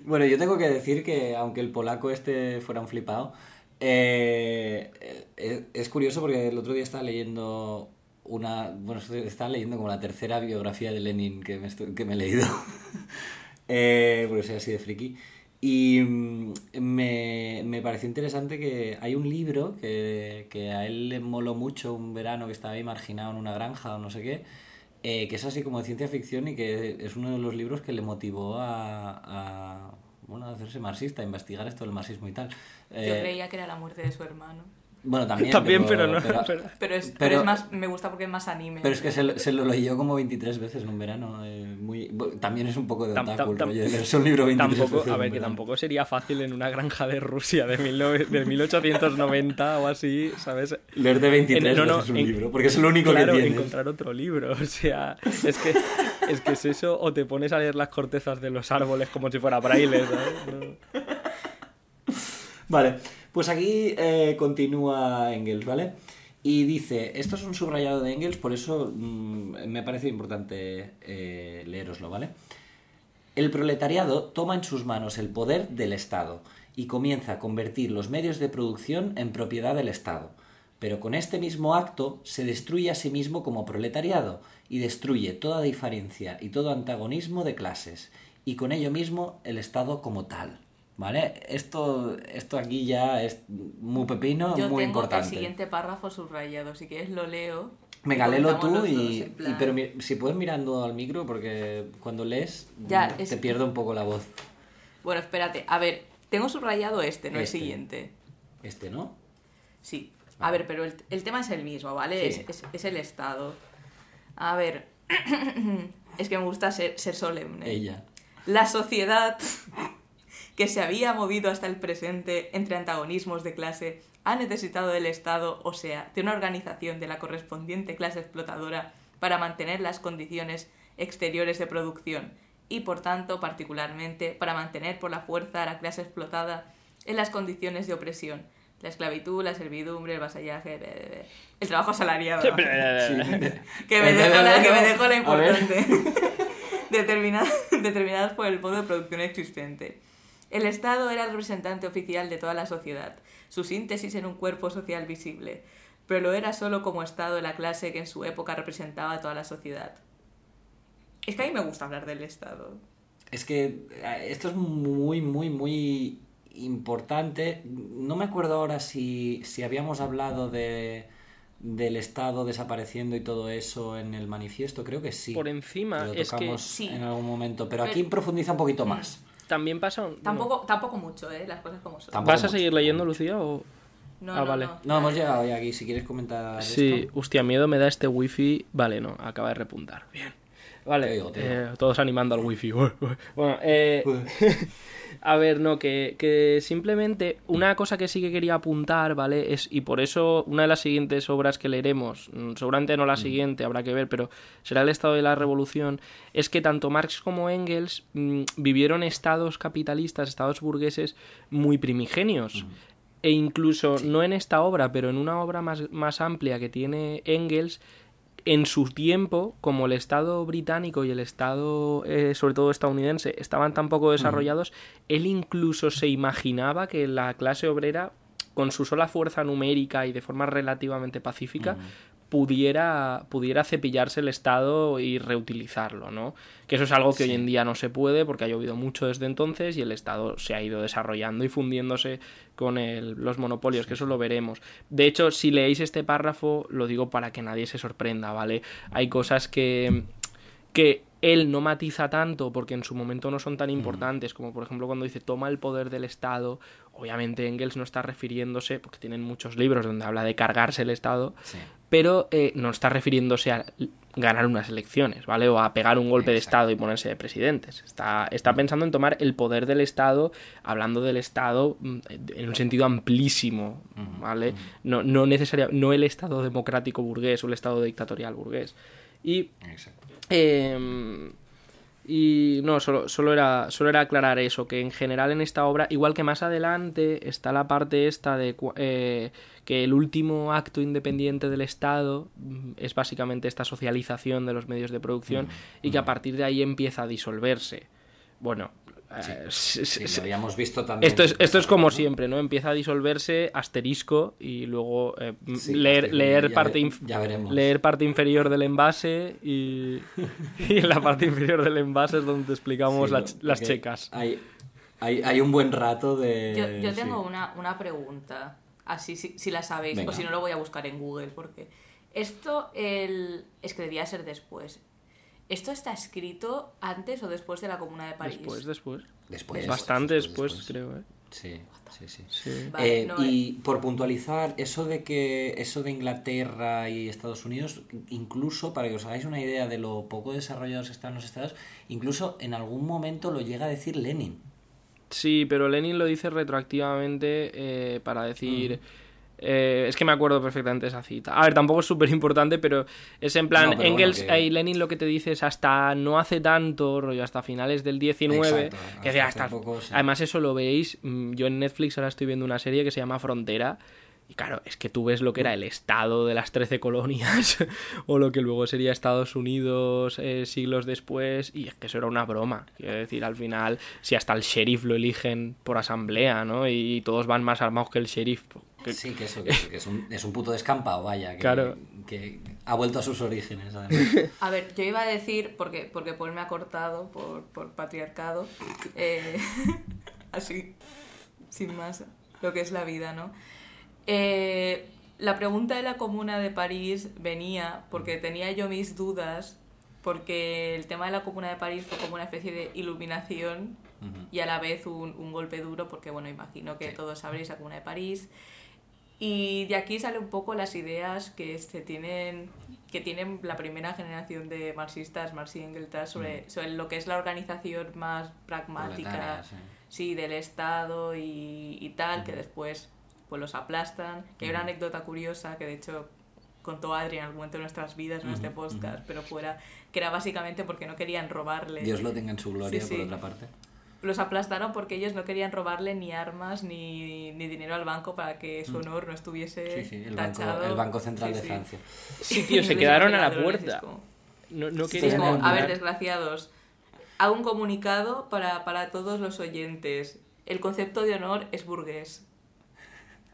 S1: Bueno, yo tengo que decir que aunque el polaco este fuera un flipado, eh, eh, es curioso porque el otro día estaba leyendo una... Bueno, estaba leyendo como la tercera biografía de Lenin que me, que me he leído. eh, porque soy así de friki. Y mm, me, me pareció interesante que hay un libro que, que a él le moló mucho un verano que estaba ahí marginado en una granja o no sé qué, eh, que es así como de ciencia ficción y que es uno de los libros que le motivó a, a, bueno, a hacerse marxista, a investigar esto del marxismo y tal.
S3: Yo
S1: Eh,
S3: creía que era la muerte de su hermano.
S1: Bueno, también.
S2: También, pero no.
S1: Pero,
S2: pero-
S3: Pero es, pero
S1: Pero-
S3: es más, me gusta porque es más anime.
S1: pero es que se, lo- se lo leyó como 23 veces en un verano. eh, muy, bueno, también es un poco de otaku
S2: tam-
S1: rollo de leerse un libro 23
S2: Tampoco,
S1: veces
S2: a ver, que tampoco sería fácil en una granja de Rusia de, 19 de 1890 o así, ¿sabes?
S1: Leerte 23
S2: En- no, no,
S1: veces un
S2: en-
S1: libro, porque es lo único
S2: claro,
S1: que tienes.
S2: encontrar otro libro. O sea, es que, es que es eso, o te pones a leer las cortezas de los árboles como si fuera braille, ¿sabes? No.
S1: Vale, pues aquí eh, continúa Engels, ¿vale? Y dice, esto es un subrayado de Engels, por eso mm, me parece importante eh, leeroslo, ¿vale? El proletariado toma en sus manos el poder del Estado y comienza a convertir los medios de producción en propiedad del Estado. Pero con este mismo acto se destruye a sí mismo como proletariado y destruye toda diferencia y todo antagonismo de clases y con ello mismo el Estado como tal. ¿Vale? Esto, esto aquí ya es muy pepino,
S3: Yo
S1: muy
S3: tengo
S1: importante.
S3: el siguiente párrafo subrayado, si quieres lo leo.
S1: Venga, léelo tú y, pero si puedes mirando al micro porque cuando lees
S3: Ya,
S1: mm,
S3: es-
S1: te pierdo un poco la voz.
S3: Bueno, espérate, a ver, tengo subrayado este, no
S1: Este.
S3: el siguiente.
S1: Este, ¿no?
S3: Sí. A ver, pero el, el tema es el mismo, ¿vale?
S1: Sí.
S3: Es, es- es el Estado. A ver, es que me gusta ser, ser solemne.
S1: Ella.
S3: La sociedad que se había movido hasta el presente entre antagonismos de clase ha necesitado del Estado, o sea, de una organización de la correspondiente clase explotadora para mantener las condiciones exteriores de producción y, por tanto, particularmente, para mantener por la fuerza a la clase explotada en las condiciones de opresión. La esclavitud, la servidumbre, el vasallaje, el trabajo asalariado.
S1: Sí.
S3: que me dejó la, que me dejó la importante. Determinada- determinadas por el modo de producción existente. El Estado era el representante oficial de toda la sociedad, su síntesis en un cuerpo social visible, pero lo era solo como Estado de la clase que en su época representaba a toda la sociedad. Es que a mí me gusta hablar del Estado.
S1: Es que eh, esto es muy, muy, muy importante. No me acuerdo ahora si, si habíamos hablado de del Estado desapareciendo y todo eso en el manifiesto, creo que sí.
S2: Por encima,
S1: Lo
S2: es que
S1: tocamos
S3: Sí.
S1: en algún momento, pero aquí
S3: Pero-
S1: profundiza un poquito más.
S2: También pasa... un-
S3: Tampoco, tampoco mucho, ¿eh? Las cosas como son.
S1: Tampoco
S2: ¿Vas a
S1: mucho.
S2: seguir leyendo, Lucía? O...
S3: No,
S2: Ah,
S3: no,
S2: vale.
S3: no.
S1: No, hemos llegado ya aquí. Si quieres comentar
S2: Sí,
S1: esto.
S2: hostia, miedo me da este wifi. Vale, no, acaba de repuntar. Bien. Vale,
S1: Te digo, te digo.
S2: eh, todos animando al wifi. Bueno, eh, a ver, no, que, que simplemente una cosa que sí que quería apuntar, ¿vale? Es, y por eso una de las siguientes obras que leeremos, mm, seguramente no la siguiente, habrá que ver, pero será el estado de la revolución, es que tanto Marx como Engels mm, vivieron estados capitalistas, estados burgueses muy primigenios. E incluso, no en esta obra, pero en una obra más, más amplia que tiene Engels, en su tiempo, como el Estado británico y el Estado, eh, sobre todo estadounidense, estaban tan poco desarrollados, él incluso se imaginaba que la clase obrera, con su sola fuerza numérica y de forma relativamente pacífica, pudiera, pudiera cepillarse el Estado y reutilizarlo, ¿no? Que eso es algo que hoy en día no se puede porque ha llovido mucho desde entonces y el Estado se ha ido desarrollando y fundiéndose con el- los monopolios, que eso lo veremos. De hecho, si leéis este párrafo, lo digo para que nadie se sorprenda, ¿vale? Hay cosas que, que él no matiza tanto porque en su momento no son tan importantes, como por ejemplo cuando dice toma el poder del Estado, obviamente Engels no está refiriéndose, porque tienen muchos libros donde habla de cargarse el Estado,
S1: Sí.
S2: pero eh, no está refiriéndose a ganar unas elecciones, ¿vale? O a pegar un golpe de. Estado y ponerse de presidentes. Está, está pensando en tomar el poder del Estado, hablando del Estado mm, en un sentido amplísimo, ¿vale? No, no, necesaria- no el Estado democrático burgués o el Estado dictatorial burgués. Y
S1: Exacto.
S2: Eh, y no, solo, solo, era, solo era aclarar eso, que en general en esta obra, igual que más adelante está la parte esta de eh, que el último acto independiente del Estado mm, es básicamente esta socialización de los medios de producción y que a partir de ahí empieza a disolverse. Bueno, eh,
S1: Sí, lo habíamos visto también.
S2: esto es, esto es como siempre, ¿no? Empieza a disolverse asterisco y luego eh, leer, leer,
S1: ya
S2: parte
S1: ve-
S2: inf-
S1: ya veremos.
S2: leer parte inferior del envase y, y en la parte inferior del envase es donde explicamos
S1: Sí,
S2: la
S1: lo-
S2: ch- las checas.
S1: Hay, Hay, hay un buen rato de...
S3: Yo, yo
S1: sí.
S3: tengo una, una pregunta, así si, si la sabéis,
S1: Venga.
S3: o si no lo voy a buscar en Google, porque esto el... es que debía ser después. ¿Esto está escrito antes o después de la Comuna de París?
S2: Después, después.
S1: Después,
S2: Bastante
S1: después,
S2: después,
S1: después.
S2: creo, ¿eh?
S1: Sí, sí, sí.
S2: Sí.
S3: Vale,
S1: Eh,
S3: no,
S1: y por puntualizar, eso de que eso de Inglaterra y Estados Unidos, incluso para que os hagáis una idea de lo poco desarrollados que están los estados, incluso en algún momento lo llega a decir Lenin.
S2: Sí, pero Lenin lo dice retroactivamente eh, para decir... eh, es que me acuerdo perfectamente de esa cita. A ver, tampoco es súper importante, pero es en plan,
S1: No,
S2: Engels
S1: bueno, que-
S2: y Lenin lo que te dice es hasta no hace tanto, rollo, hasta finales del 19,
S1: Exacto,
S2: que
S1: hasta
S2: hasta,
S1: hace poco, sí.
S2: Además eso lo veis, mm, yo en Netflix ahora estoy viendo una serie que se llama Frontera, y claro, es que tú ves lo que era el estado de las 13 colonias, o lo que luego sería Estados Unidos eh, siglos después, y es que eso era una broma. Quiero decir, al final, si hasta el sheriff lo eligen por asamblea, ¿no? Y todos van más armados que el sheriff. pues, que-
S1: Sí, que eso, que, que es, un, es un puto descampado, vaya, que,
S2: Claro.
S1: que ha vuelto a sus orígenes. además.
S3: A ver, yo iba a decir, porque, porque Paul me ha cortado por, por patriarcado, eh, así, sin más, lo que es la vida, ¿no? Eh, la pregunta de la Comuna de París venía porque tenía yo mis dudas, porque el tema de la Comuna de París fue como una especie de iluminación
S1: Ujú.
S3: y a la vez un, un golpe duro, porque bueno, imagino que
S1: Sí.
S3: todos sabréis la Comuna de París. Y de aquí sale un poco las ideas que se tienen que tienen la primera generación de marxistas, Marx y Engels, sobre, sobre lo que es la organización más pragmática
S1: sí.
S3: sí, del Estado y, y tal, que después pues los aplastan. Que hay una anécdota curiosa que de hecho contó Adri en algún momento de nuestras vidas, en este podcast, pero fuera, que era básicamente porque no querían robarle.
S1: Dios lo tenga en su gloria,
S3: Sí, sí.
S1: por otra parte.
S3: Los aplastaron porque ellos no querían robarle ni armas ni, ni dinero al banco para que su honor no estuviese
S1: Mm. Sí, sí, el banco,
S3: tachado.
S1: el banco Central
S3: Sí,
S1: de. Francia.
S2: Sí, tío, se quedaron a la puerta.
S3: como-
S2: No, no querían
S3: como, a ver, desgraciados, hago un comunicado para, para todos los oyentes. El concepto de honor es burgués.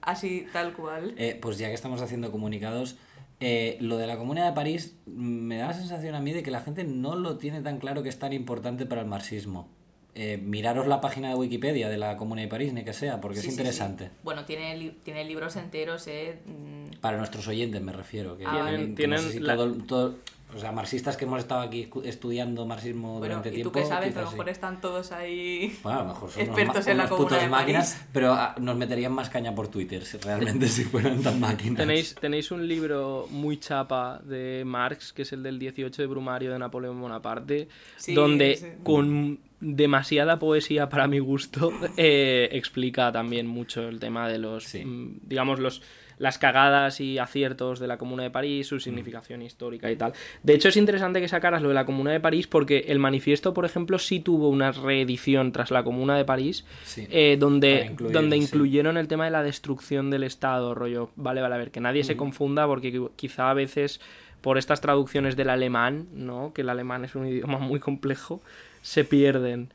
S3: Así, tal cual.
S1: Eh, pues ya que estamos haciendo comunicados, eh, lo de la Comuna de París me da la sensación a mí de que la gente no lo tiene tan claro que es tan importante para el marxismo. Eh, miraros la página de Wikipedia de la Comuna de París, ni que sea, porque
S3: Sí,
S1: es interesante.
S3: sí. Bueno, tiene, li- tiene libros enteros, ¿eh? Mm,
S1: Para nuestros oyentes me refiero. Que,
S3: Ah, Tienen-
S1: que no sé si
S2: la-
S1: todo- todo- o sea, marxistas que hemos estado aquí estudiando marxismo
S3: Bueno,
S1: durante
S3: ¿y
S1: tiempo.
S3: tú qué sabes? A lo
S1: sí.
S3: mejor están todos ahí...
S1: Bueno, a lo mejor son
S3: expertos
S1: unos,
S3: en la
S1: unos putos
S3: de
S1: máquinas,
S3: París.
S1: pero ah, nos meterían más caña por Twitter, si- realmente, si fueran tan máquinas.
S2: Tenéis, tenéis un libro muy chapa de Marx, que es el del 18 de Brumario de Napoleón Bonaparte,
S3: Sí,
S2: donde
S3: sí.
S2: con demasiada poesía para mi gusto eh, explica también mucho el tema de los,
S1: Sí.
S2: mm, digamos, los las cagadas y aciertos de la Comuna de París,
S1: Mm.
S2: su significación histórica y tal. De hecho, es interesante que sacaras lo de la Comuna de París porque el manifiesto, por ejemplo, sí tuvo una reedición tras la Comuna de París,
S1: Sí.
S2: eh, donde,
S1: incluir,
S2: donde
S1: sí.
S2: incluyeron el tema de la destrucción del Estado, rollo. Vale, vale, a ver, que nadie se confunda porque qui- quizá a veces por estas traducciones del alemán, ¿no? Que el alemán es un idioma muy complejo, se pierden,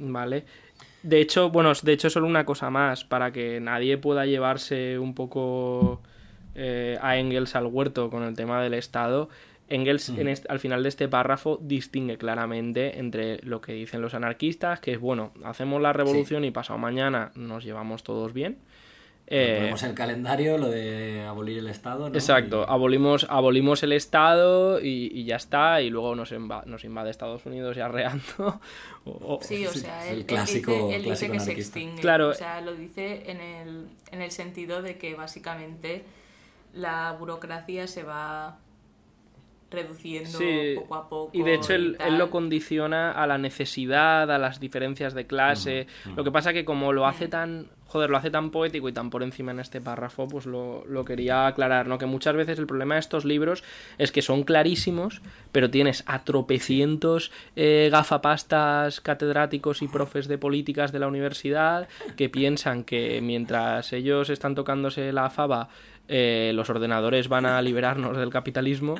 S2: ¿vale? De hecho, bueno, de hecho solo una cosa más, para que nadie pueda llevarse un poco eh, a Engels al huerto con el tema del Estado, Engels en al final de este párrafo distingue claramente entre lo que dicen los anarquistas, que es, bueno, hacemos la revolución y pasado mañana nos llevamos todos bien. Eh,
S1: Ponemos el calendario, lo de abolir el Estado, ¿no?
S2: Exacto,
S1: Y-
S2: abolimos, abolimos el Estado y, y ya está, y luego nos, inva- nos invade Estados Unidos ya reando. o- o-
S3: Sí, o sea,
S1: es el
S3: él, él
S1: clásico-
S3: dice, él dice
S1: clásico
S3: que se extingue.
S2: Claro.
S3: O sea, lo dice en el, en el sentido de que básicamente la burocracia se va reduciendo
S2: Sí,
S3: poco a poco.
S2: Y de hecho él, lo condiciona a la necesidad, a las diferencias de clase. Lo que pasa que como lo hace tan, joder, lo hace tan poético y tan por encima en este párrafo, pues lo, lo quería aclarar, ¿no? Que muchas veces el problema de estos libros es que son clarísimos, pero tienes a tropecientos eh, gafapastas catedráticos y profes de políticas de la universidad que piensan que mientras ellos están tocándose la fava, eh, los ordenadores van a liberarnos del capitalismo.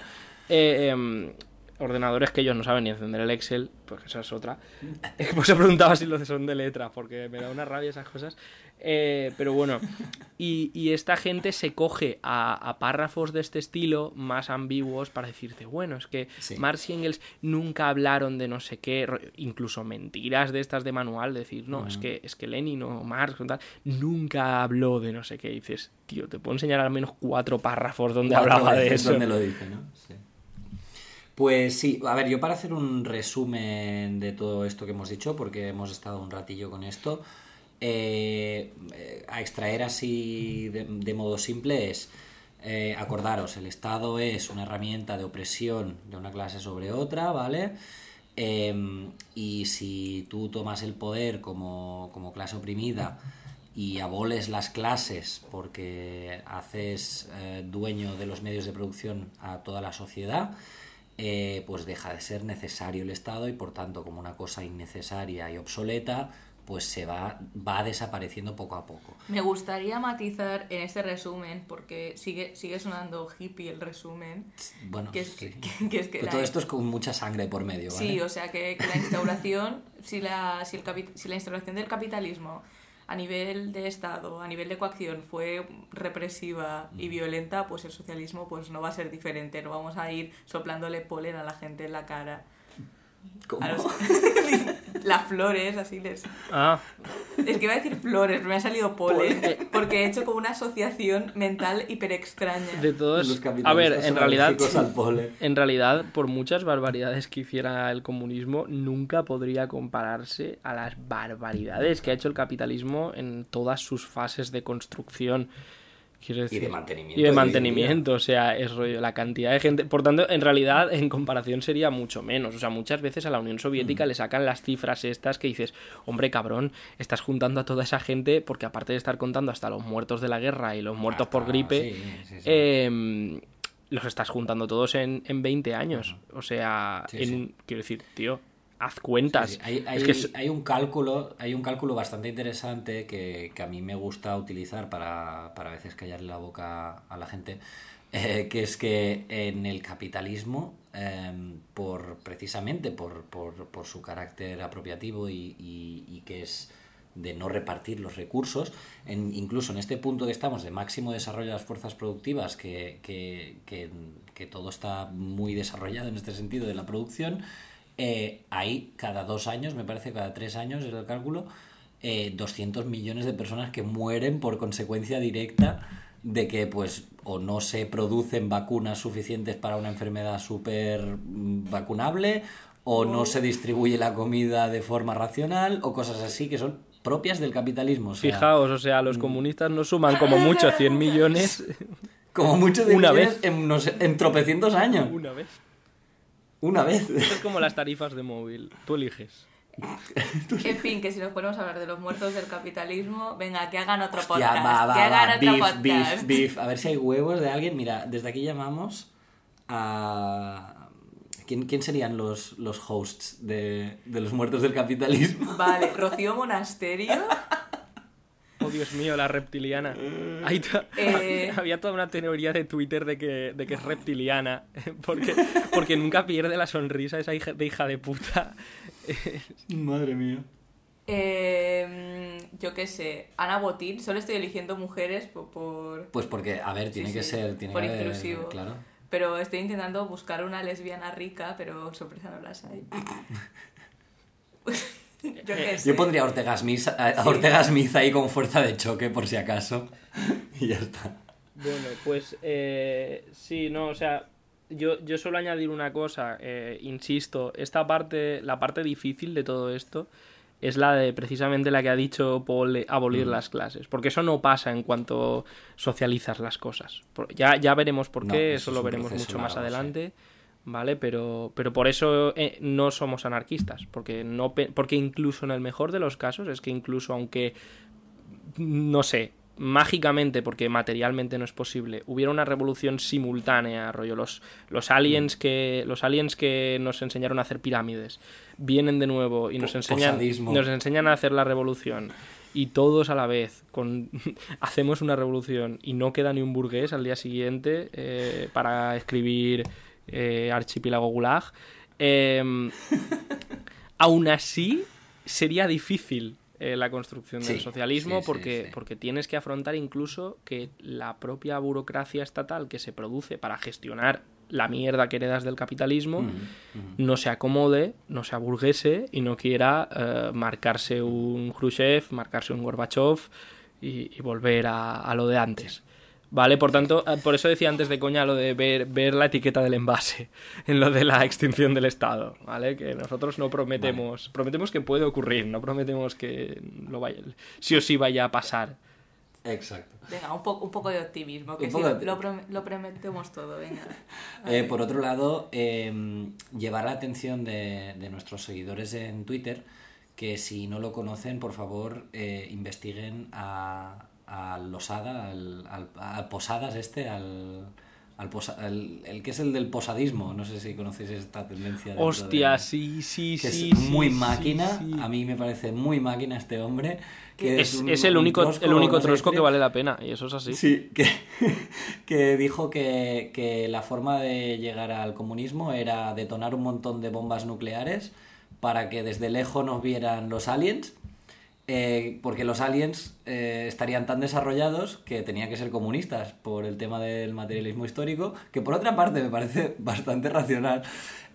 S2: Eh, em, ordenadores que ellos no saben ni encender el Excel, pues esa es otra. Pues se preguntaba si los son de letra, porque me da una rabia esas cosas. Eh, pero bueno, y, y, esta gente se coge a, a, párrafos de este estilo más ambiguos para decirte, bueno, es que sí. Marx y Engels nunca hablaron de no sé qué, incluso mentiras de estas de manual, decir, no, uh -huh. es que es que Lenin o Marx o tal, nunca habló de no sé qué. Y dices, tío, te puedo enseñar al menos cuatro párrafos donde
S1: cuatro
S2: hablaba de eso.
S1: Donde lo dice, ¿no? Sí. Pues sí, a ver, yo para hacer un resumen de todo esto que hemos dicho, porque hemos estado un ratillo con esto, eh, a extraer así de, modo simple es, eh, acordaros, el Estado es una herramienta de opresión de una clase sobre otra, ¿vale? Eh, y si tú tomas el poder como, como clase oprimida y aboles las clases porque haces eh, dueño de los medios de producción a toda la sociedad, eh, pues deja de ser necesario el Estado y por tanto como una cosa innecesaria y obsoleta, pues se va, va desapareciendo poco a poco.
S3: Me gustaría matizar en este resumen, porque sigue, sigue sonando hippie el resumen.
S1: Bueno,
S3: que es
S1: sí.
S3: que, que, es que
S1: Pero
S3: la-
S1: todo esto es con mucha sangre por medio, ¿vale?
S3: Sí, o sea que, la instauración, si la, si, el si la instauración del capitalismo a nivel de Estado, a nivel de coacción fue represiva y violenta, pues el socialismo pues no va a ser diferente, no vamos a ir soplándole polen a la gente en la cara.
S1: ¿Cómo?
S3: A los- Las flores, así les...
S2: Ah,
S3: Es que iba a decir flores, pero me ha salido polen, porque he hecho como una asociación mental hiper extraña.
S2: de todos.
S1: Los
S2: A
S1: capitalistas
S2: ver, en realidad.
S1: al polen.
S2: En realidad, por muchas barbaridades que hiciera el comunismo, nunca podría compararse a las barbaridades que ha hecho el capitalismo en todas sus fases de construcción. Quiero
S1: Y de mantenimiento.
S2: y de mantenimiento, o sea, es rollo, la cantidad de gente. Por tanto, en realidad, en comparación sería mucho menos. O sea, muchas veces a la Unión Soviética
S1: Mm.
S2: le sacan las cifras estas que dices, hombre, cabrón, estás juntando a toda esa gente, porque aparte de estar contando hasta los muertos de la guerra y los muertos por
S1: Hasta-
S2: gripe,
S1: sí, sí, sí.
S2: eh, los estás juntando todos en, en 20 años. O sea, en- quiero decir, tío, haz cuentas.
S1: Sí, sí. Hay,
S2: Es
S1: hay-
S2: que es-
S1: hay un cálculo, hay un cálculo bastante interesante que, que a mí me gusta utilizar para, para a veces callarle la boca a la gente, eh, que es que en el capitalismo, eh, por precisamente por, por, por su carácter apropiativo y, y- y que es de no repartir los recursos, en, incluso en este punto que estamos de máximo desarrollo de las fuerzas productivas, que, que, que, que todo está muy desarrollado en este sentido de la producción, eh, hay cada dos años, me parece cada tres años es el cálculo, eh, 200 millones de personas que mueren por consecuencia directa de que pues o no se producen vacunas suficientes para una enfermedad súper mm, vacunable o no se distribuye la comida de forma racional o cosas así que son propias del capitalismo. O sea,
S2: Fijaos, o sea,
S1: Mm.
S2: los comunistas no suman como mucho 100 millones
S1: como mucho de
S2: Una
S1: millones
S2: vez.
S1: en, en tropecientos años.
S2: una vez.
S1: Una vez.
S2: Esto es como las tarifas de móvil. Tú eliges.
S3: En fin, que si nos ponemos a hablar de los muertos del capitalismo, venga, que hagan otro
S1: Hostia,
S3: podcast.
S1: va, va,
S3: que hagan
S1: va,
S3: otro
S1: beef,
S3: podcast.
S1: beef, beef. A ver si hay huevos de alguien. Mira, desde aquí llamamos a... ¿Quién, quién serían los, los hosts de, de los muertos del capitalismo?
S3: Vale, Rocío Monasterio.
S2: Oh, Dios mío, la reptiliana. Ahí to-
S3: Eh.
S2: Había toda una teoría de Twitter de que, de que es reptiliana. Porque, porque nunca pierde la sonrisa esa hija de hija de puta.
S1: Madre mía.
S3: eh, yo qué sé, Ana Botín. Solo estoy eligiendo mujeres por... por-
S1: Pues porque, a ver, tiene
S3: Sí,
S1: que
S3: sí,
S1: ser... Tiene
S3: por
S1: que haber-
S3: inclusivo.
S1: Claro.
S3: Pero estoy intentando buscar una lesbiana rica, pero sorpresa no las hay. Yo qué sé.
S1: Yo pondría a Ortega Smith, a a Ortega Smith ahí con fuerza de choque, por si acaso. Y ya está.
S2: Bueno, pues eh, sí, no, o sea, yo, yo suelo añadir una cosa, eh, insisto, esta parte, la parte difícil de todo esto es la de precisamente la que ha dicho Paul abolir
S1: Mm.
S2: las clases, porque eso no pasa en cuanto socializas las cosas. Ya, ya veremos por
S1: No,
S2: qué,
S1: eso
S2: eso
S1: es
S2: lo veremos mucho más
S1: largo, sí.
S2: ¿Vale? Pero, pero por eso eh, no somos anarquistas, porque, no, porque incluso en el mejor de los casos es que incluso aunque no sé, mágicamente, porque materialmente no es posible, hubiera una revolución simultánea, rollo, los, los aliens
S1: Mm.
S2: que. Los aliens que nos enseñaron a hacer pirámides vienen de nuevo y nos enseñan.
S1: posadismo.
S2: Nos enseñan a hacer la revolución. Y todos a la vez con hacemos una revolución y no queda ni un burgués al día siguiente eh, para escribir eh, archipiélago gulag. Em, aún así, sería difícil eh, la construcción del
S1: Sí,
S2: socialismo
S1: sí,
S2: porque,
S1: sí.
S2: porque tienes que afrontar incluso que la propia burocracia estatal que se produce para gestionar la mierda que heredas del capitalismo no se acomode, no se aburguese y no quiera eh, marcarse un Khrushchev, marcarse un Gorbachev y, y volver a, a lo de antes. ¿Vale? Por tanto, eh, por eso decía antes de coña lo de ver, ver la etiqueta del envase en lo de la extinción del Estado, ¿vale? Que nosotros no prometemos, prometemos que puede ocurrir, no prometemos que lo vaya, sí o sí vaya a pasar.
S1: Exacto.
S3: Venga, un, po- un poco de optimismo, que sí,
S1: de
S3: lo, lo prometemos todo, venga.
S1: Eh, por otro lado, eh, llevar la atención de, de nuestros seguidores en Twitter que si no lo conocen, por favor, eh, investiguen a, a Losada, al, al- al Posadas este, al, al posa- al- el que es el del posadismo. No sé si conocéis esta tendencia.
S2: Hostia,
S1: de-
S2: sí, sí,
S1: que
S2: sí.
S1: es
S2: sí,
S1: muy
S2: sí,
S1: máquina.
S2: sí.
S1: A mí me parece muy máquina este hombre. Que
S2: Es,
S1: un-
S2: es el único,
S1: trosco,
S2: el único
S1: no
S2: trosco que vale la pena, y eso es así.
S1: Sí, que, que dijo que, que la forma de llegar al comunismo era detonar un montón de bombas nucleares para que desde lejos nos vieran los aliens, eh, porque los aliens eh, estarían tan desarrollados que tenían que ser comunistas por el tema del materialismo histórico, que por otra parte me parece bastante racional.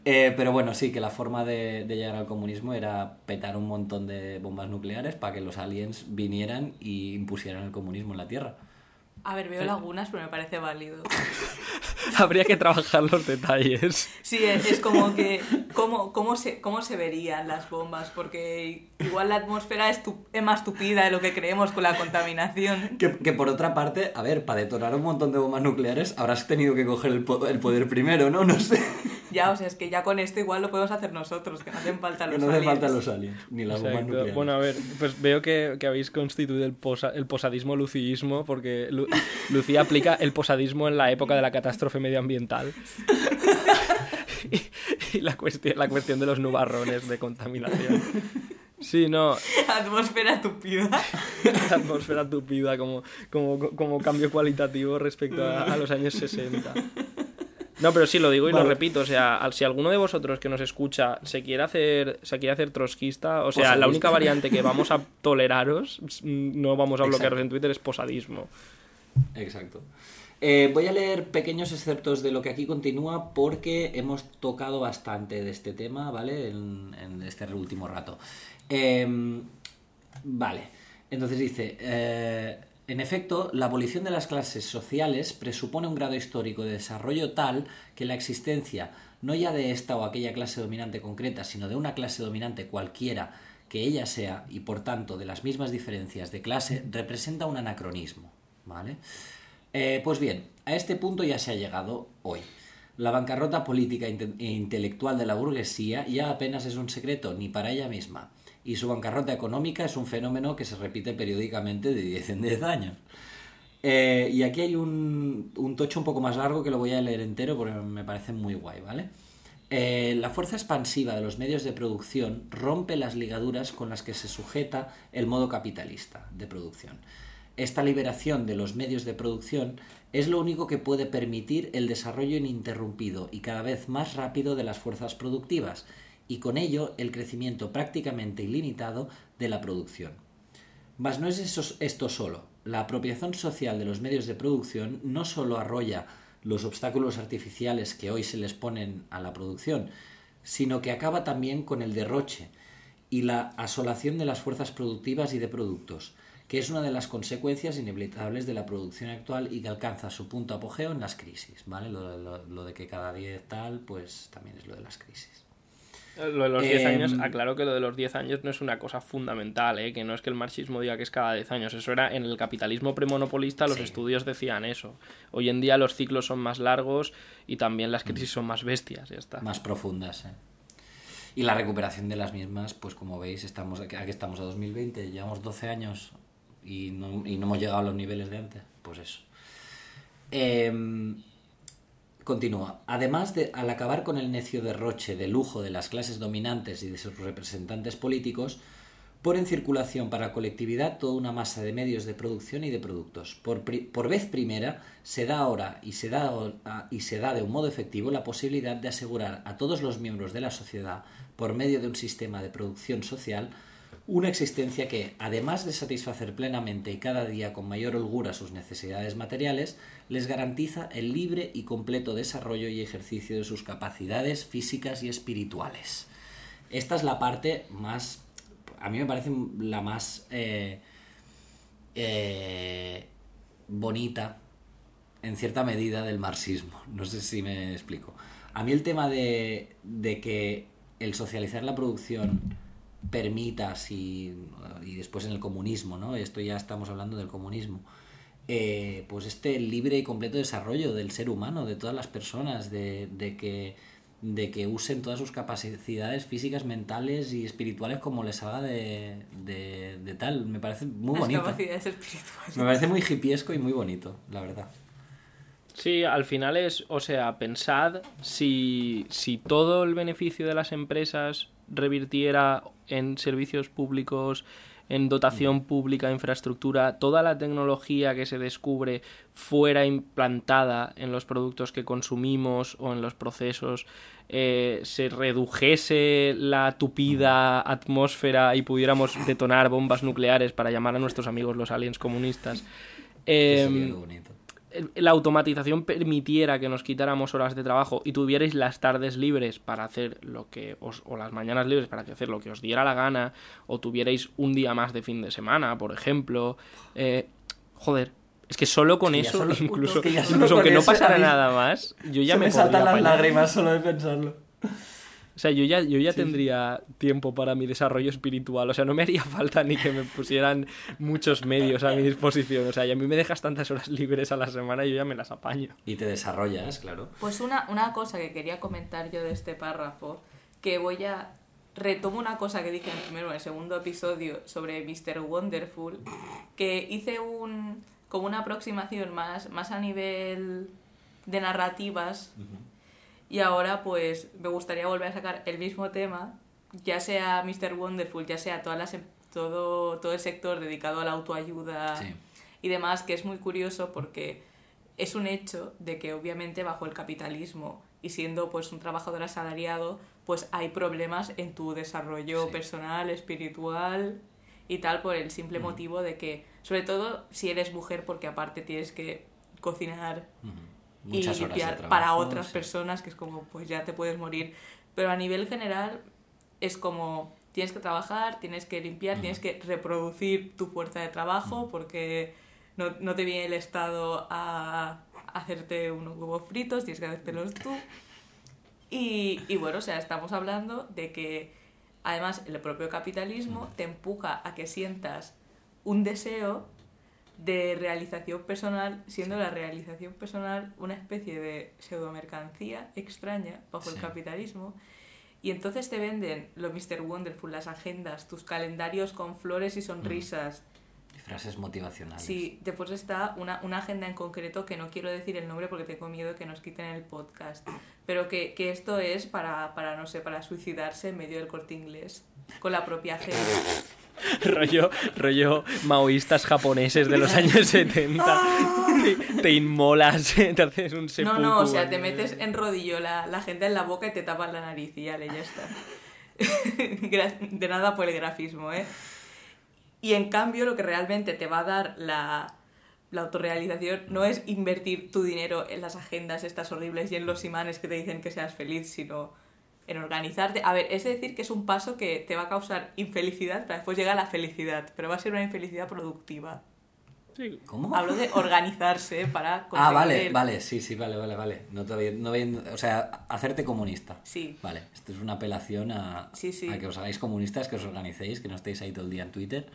S1: Eh, pero bueno, sí, que la forma de, de llegar al comunismo era petar un montón de bombas nucleares para que los aliens vinieran y impusieran el comunismo en la Tierra.
S3: A ver, veo lagunas, pero me parece válido.
S2: Habría que trabajar los detalles.
S3: Sí, es, es como que cómo, cómo, se, cómo se verían las bombas, porque igual la atmósfera es, tu- es más tupida de lo que creemos con la contaminación.
S1: Que, que por otra parte, a ver, para detonar un montón de bombas nucleares habrás tenido que coger el, po- el poder primero, ¿no? No sé.
S3: Ya, o sea, es que ya con esto igual lo podemos hacer nosotros, que no hacen falta los
S1: no hace
S3: aliens.
S1: falta los aliens, ni las bombas nucleares.
S2: Bueno, a ver, pues veo que, que habéis constituido el, posa- el posadismo luciismo, porque Lu- Lucía aplica el posadismo en la época de la catástrofe medioambiental. y y la, cuestión, la cuestión de los nubarrones de contaminación. Sí, no,
S3: Atmósfera tupida.
S2: atmósfera tupida como, como, como cambio cualitativo respecto a, a los años 60. No, pero sí, lo digo y lo repito, o sea, si alguno de vosotros que nos escucha se quiere hacer, se quiere hacer trotskista, o sea, la única variante que vamos a toleraros, no vamos a bloquearos
S1: Exacto.
S2: en Twitter, es posadismo.
S1: Exacto. Eh, voy a leer pequeños excerptos de lo que aquí continúa porque hemos tocado bastante de este tema, ¿vale? En, en este último rato. Eh, vale. Entonces dice, eh, en efecto, la abolición de las clases sociales presupone un grado histórico de desarrollo tal que la existencia no ya de esta o aquella clase dominante concreta, sino de una clase dominante cualquiera que ella sea y por tanto de las mismas diferencias de clase, representa un anacronismo. ¿Vale? Eh, pues bien, a este punto ya se ha llegado hoy. La bancarrota política e e intelectual de la burguesía ya apenas es un secreto ni para ella misma, y su bancarrota económica es un fenómeno que se repite periódicamente de 10 en 10 años. Eh, y aquí hay un, un tocho un poco más largo que lo voy a leer entero porque me parece muy guay, ¿vale? Eh, la fuerza expansiva de los medios de producción rompe las ligaduras con las que se sujeta el modo capitalista de producción. Esta liberación de los medios de producción es lo único que puede permitir el desarrollo ininterrumpido y cada vez más rápido de las fuerzas productivas y con ello el crecimiento prácticamente ilimitado de la producción. Mas no es esto solo. La apropiación social de los medios de producción no solo arrolla los obstáculos artificiales que hoy se les ponen a la producción, sino que acaba también con el derroche y la asolación de las fuerzas productivas y de productos, que es una de las consecuencias inevitables de la producción actual y que alcanza su punto apogeo en las crisis, ¿vale? Lo de que cada día tal, pues también es lo de las crisis.
S2: Lo de los 10
S1: Em,
S2: años, aclaro que lo de los 10 años no es una cosa fundamental, ¿eh? que no es que el marxismo diga que es cada 10 años, eso era en el capitalismo premonopolista, los
S1: Sí.
S2: estudios decían eso. Hoy en día los ciclos son más largos y también las crisis son más bestias, ya está.
S1: más profundas. ¿eh? Y la recuperación de las mismas, pues como veis, estamos aquí, aquí estamos a 2020, llevamos 12 años y no, y no hemos llegado a los niveles de antes. Pues eso. Em, continúa. Además de, al acabar con el necio derroche de lujo de las clases dominantes y de sus representantes políticos, pone en circulación para la colectividad toda una masa de medios de producción y de productos. Por, por vez primera se da ahora y se da, y se da de un modo efectivo la posibilidad de asegurar a todos los miembros de la sociedad, por medio de un sistema de producción social, una existencia que, además de satisfacer plenamente y cada día con mayor holgura sus necesidades materiales, les garantiza el libre y completo desarrollo y ejercicio de sus capacidades físicas y espirituales. Esta es la parte más, a mí me parece la más eh, eh, bonita, en cierta medida, del marxismo. No sé si me explico. A mí el tema de, de que el socializar la producción permita, si, y después en el comunismo, ¿no? Esto ya estamos hablando del comunismo. eh, pues este libre y completo desarrollo del ser humano, de todas las personas, de, de que de que usen todas sus capacidades físicas, mentales y espirituales como les salga de, de, de tal. Me parece muy
S3: Las
S1: bonito.
S3: capacidades espirituales.
S1: Me parece muy hipiesco y muy bonito, la verdad.
S2: Sí, al final es, o sea, pensad si, si todo el beneficio de las empresas revirtiera en servicios públicos, en dotación pública, infraestructura, toda la tecnología que se descubre fuera implantada en los productos que consumimos o en los procesos, eh, se redujese la tupida atmósfera y pudiéramos detonar bombas nucleares para llamar a nuestros amigos los aliens comunistas.
S1: Lo bonito.
S2: La automatización permitiera que nos quitáramos horas de trabajo y tuvierais las tardes libres para hacer lo que os, o las mañanas libres para hacer lo que os diera la gana, o tuvierais un día más de fin de semana, por ejemplo, eh, joder, es que solo con
S1: Es que ya
S2: eso, incluso,
S1: que
S2: incluso aunque no pasara nada más, yo ya
S1: Se
S2: me,
S1: me saltan las lágrimas solo de pensarlo.
S2: O sea, yo ya, yo ya tendría tiempo para mi desarrollo espiritual. O sea, no me haría falta ni que me pusieran muchos medios a mi disposición. O sea, y a mí me dejas tantas horas libres a la semana y yo ya me las apaño.
S1: Y te desarrollas, claro.
S3: Pues una, una cosa que quería comentar yo de este párrafo, que voy a... Retomo una cosa que dije en el primero o en el segundo episodio sobre Mr. Wonderful, que hice un como una aproximación más, más a nivel de narrativas y ahora pues me gustaría volver a sacar el mismo tema, ya sea Mr. Wonderful, ya sea todas las, em- todo, todo el sector dedicado a la autoayuda
S1: Sí.
S3: y demás, que es muy curioso porque es un hecho de que obviamente bajo el capitalismo y siendo pues un trabajador asalariado, pues hay problemas en tu desarrollo
S1: Sí.
S3: personal, espiritual y tal por el simple motivo de que, sobre todo si eres mujer, porque aparte tienes que cocinar
S1: Muchas de
S3: limpiar
S1: trabajo,
S3: para otras
S1: sí.
S3: personas, que es como, pues ya te puedes morir. Pero a nivel general es como, tienes que trabajar, tienes que limpiar, tienes que reproducir tu fuerza de trabajo, porque no, no te viene el Estado a hacerte unos huevos fritos, tienes que hacértelos tú. Y, y bueno, o sea, estamos hablando de que además el propio capitalismo te empuja a que sientas un deseo de realización personal, siendo la realización personal una especie de pseudomercancía extraña bajo el
S1: Sí.
S3: capitalismo. Y entonces te venden lo Mr. Wonderful, las agendas, tus calendarios con flores y sonrisas.
S1: Y frases motivacionales.
S3: Sí, después está una, una agenda en concreto que no quiero decir el nombre porque tengo miedo que nos quiten el podcast. Pero que, que esto es para, para, no sé, para suicidarse en medio del corte inglés. Con la propia agenda.
S2: rollo, rollo maoístas japoneses de los años 70. Te, te inmolas, te haces un
S3: No,
S2: seppuku.
S3: no, o sea, te metes en rodillo la, la agenda en la boca y te tapas la nariz y ya, le, ya está. De nada por el grafismo, ¿eh? Y en cambio lo que realmente te va a dar la, la autorrealización no es invertir tu dinero en las agendas estas horribles y en los imanes que te dicen que seas feliz, sino en organizarte. A ver, es decir que es un paso que te va a causar infelicidad para después llegar a la felicidad, pero va a ser una infelicidad productiva.
S2: Sí,
S1: ¿Cómo?
S3: Hablo de organizarse para
S1: Ah,
S3: conseguir
S1: vale,
S3: el-
S1: vale, sí, sí, vale, vale, vale. No te no o sea, hacerte comunista.
S3: Sí.
S1: Vale, esto es una apelación a,
S3: Sí, sí.
S1: a que os hagáis comunistas, que os organicéis, que no estéis ahí todo el día en Twitter.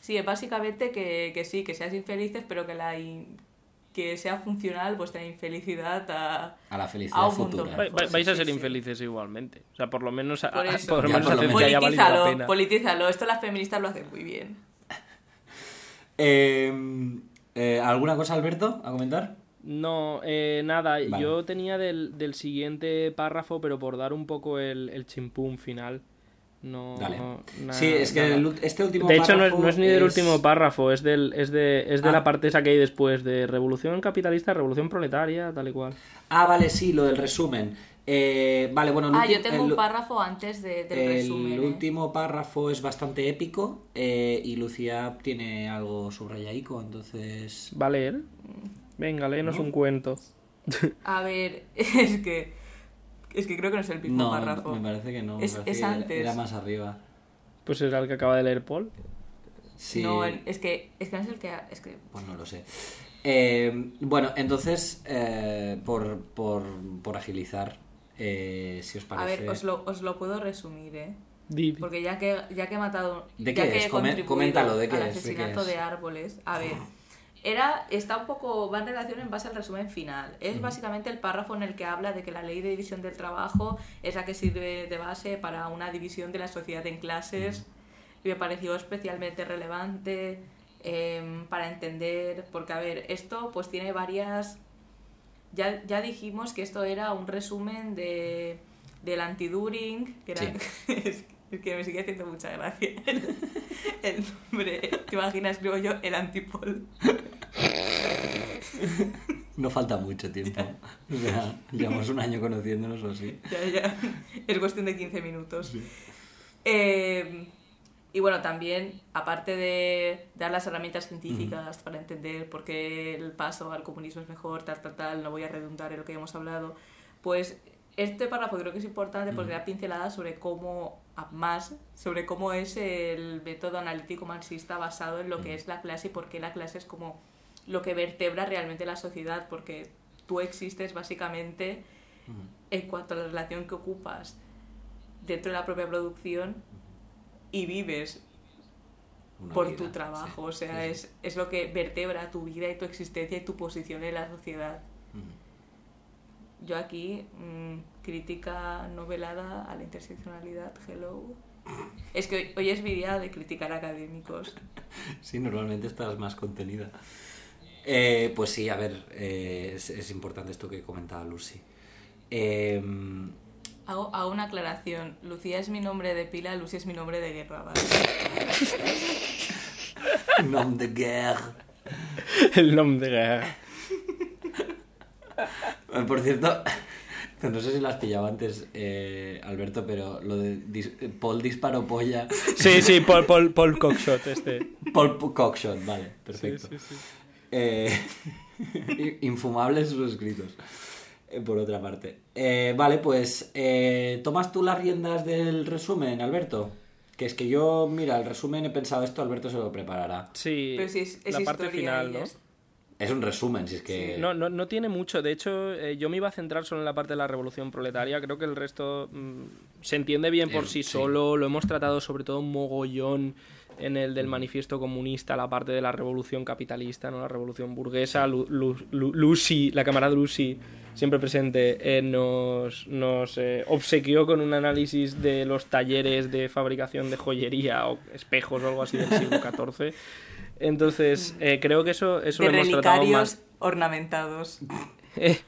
S3: Sí, es básicamente que, que sí, que seas infelices, pero que la in- que sea funcional vuestra infelicidad a,
S1: A la felicidad
S3: a un mundo
S1: futura.
S3: Mejor.
S2: va- vais a ser
S3: sí.
S2: infelices igualmente. O sea, por lo menos, a-
S3: Por
S2: a-
S3: eso.
S2: por lo
S1: Ya,
S2: menos
S1: por lo
S2: haced
S1: menos.
S2: que haya valido la
S3: Politízalo,
S2: pena.
S3: politízalo. Esto las feministas lo hacen muy bien.
S1: Eh, eh, ¿Alguna cosa, Alberto, a comentar?
S2: No, eh, nada,
S1: Vale.
S2: yo tenía del, del siguiente párrafo, pero por dar un poco el, el chimpún final. No,
S1: Dale.
S2: na-
S1: sí, es que
S2: nada.
S1: el este último
S2: De hecho, no es,
S1: párrafo
S2: no es ni del
S1: es-
S2: último párrafo, es, del, es de, es de
S1: Ah.
S2: la parte esa que hay después, de revolución capitalista, revolución proletaria, tal y cual.
S1: Ah, vale, sí, lo del resumen. Eh, vale, bueno, el
S3: Ah, yo tengo
S1: el-
S3: un párrafo antes de, del
S1: El
S3: resumen. ¿eh?
S1: último párrafo es bastante épico eh, y Lucía tiene algo subrayaico, entonces...
S2: ¿Va a leer? Venga, léenos
S1: ¿No?
S2: un cuento.
S3: A ver, es que. Es que creo que no es el mismo
S1: No,
S3: párrafo.
S1: me parece que no.
S3: Es-
S1: que
S3: antes.
S1: Era más arriba.
S2: Pues era el que acaba de leer Paul.
S1: Sí,
S3: No, es que, es que no es el que. Es que
S1: pues no lo sé. Eh, bueno, entonces, eh, por, por, por agilizar, eh, si os
S3: a
S1: parece...
S3: ver, os lo, os lo puedo resumir, ¿eh?
S2: Di-
S3: Porque ya que, ya que he matado.
S1: ¿De
S3: ya
S1: qué
S3: que
S1: es?
S3: he
S1: coméntalo, ¿de qué
S3: al
S1: es? ¿De qué
S3: asesinato
S1: es?
S3: de árboles. A ver. Era, está un poco, va en relación en base al resumen final. Es básicamente el párrafo en el que habla de que la ley de división del trabajo es la que sirve de base para una división de la sociedad en clases. Y me pareció especialmente relevante em, para entender, porque a ver, esto pues tiene varias... Ya, ya dijimos que esto era un resumen de, del anti-During, que era... es, es que me sigue haciendo mucha gracia el, el nombre. ¿Te imaginas? Escribo yo el antipol.
S1: No falta mucho tiempo. O sea, llevamos un año conociéndonos o así.
S3: Ya, ya. Es cuestión de 15 minutos. Eh, y bueno, también, aparte de dar las herramientas científicas para entender por qué el paso al comunismo es mejor, tal, tal, tal, no voy a redundar en lo que hemos hablado, pues este párrafo creo que es importante porque da pinceladas sobre cómo, más, sobre cómo es el método analítico marxista basado en lo que es la clase y por qué la clase es como lo que vertebra realmente la sociedad, porque tú existes básicamente en cuanto a la relación que ocupas dentro de la propia producción y vives
S1: Una
S3: por
S1: vida,
S3: tu trabajo.
S1: sí,
S3: o sea,
S1: sí, sí.
S3: Es, es lo que vertebra tu vida y tu existencia y tu posición en la sociedad. Yo aquí, mm, crítica novelada a la interseccionalidad, hello. Es que hoy, hoy es mi día de criticar académicos.
S1: Sí, normalmente estás más contenida. Eh, pues sí, a ver, eh, es, es importante esto que comentaba Lucy. Eh,
S3: Hago, hago una aclaración. Lucía es mi nombre de pila, Lucy es mi nombre de guerra, ¿vale?
S1: nom de guerre.
S2: El nombre de guerra.
S1: Eh, Por cierto, no sé si lo has pillado antes, eh, Alberto, pero lo de dis- Paul disparo polla.
S2: Sí, sí, Paul, Paul, Paul Cockshot este.
S1: Paul Cockshot, vale, perfecto.
S2: Sí, sí, sí.
S1: Eh, infumables sus escritos. eh, por otra parte. Eh, vale, pues eh, tomas tú las riendas del resumen, Alberto. Que es que yo, mira, el resumen he pensado esto, Alberto se lo preparará.
S2: Sí,
S3: Pero si es, es
S2: la parte final, ¿no?
S3: es-
S1: Es un resumen, si es que...
S2: No, no, no tiene mucho. De hecho, eh, yo me iba a centrar solo en la parte de la revolución proletaria. Creo que el resto mm, se entiende bien por
S1: Eh,
S2: sí
S1: sí.
S2: solo. Lo hemos tratado sobre todo un mogollón en el del manifiesto comunista, la parte de la revolución capitalista, no la revolución burguesa. Lu- Lu- Lu- Lucy, la camarada Lucy, siempre presente, eh, nos, nos eh, obsequió con un análisis de los talleres de fabricación de joyería o espejos o algo así del siglo XIV. Entonces, eh, creo que eso, eso
S3: de
S2: lo hemos tratado más.
S3: ornamentados.
S2: Eh,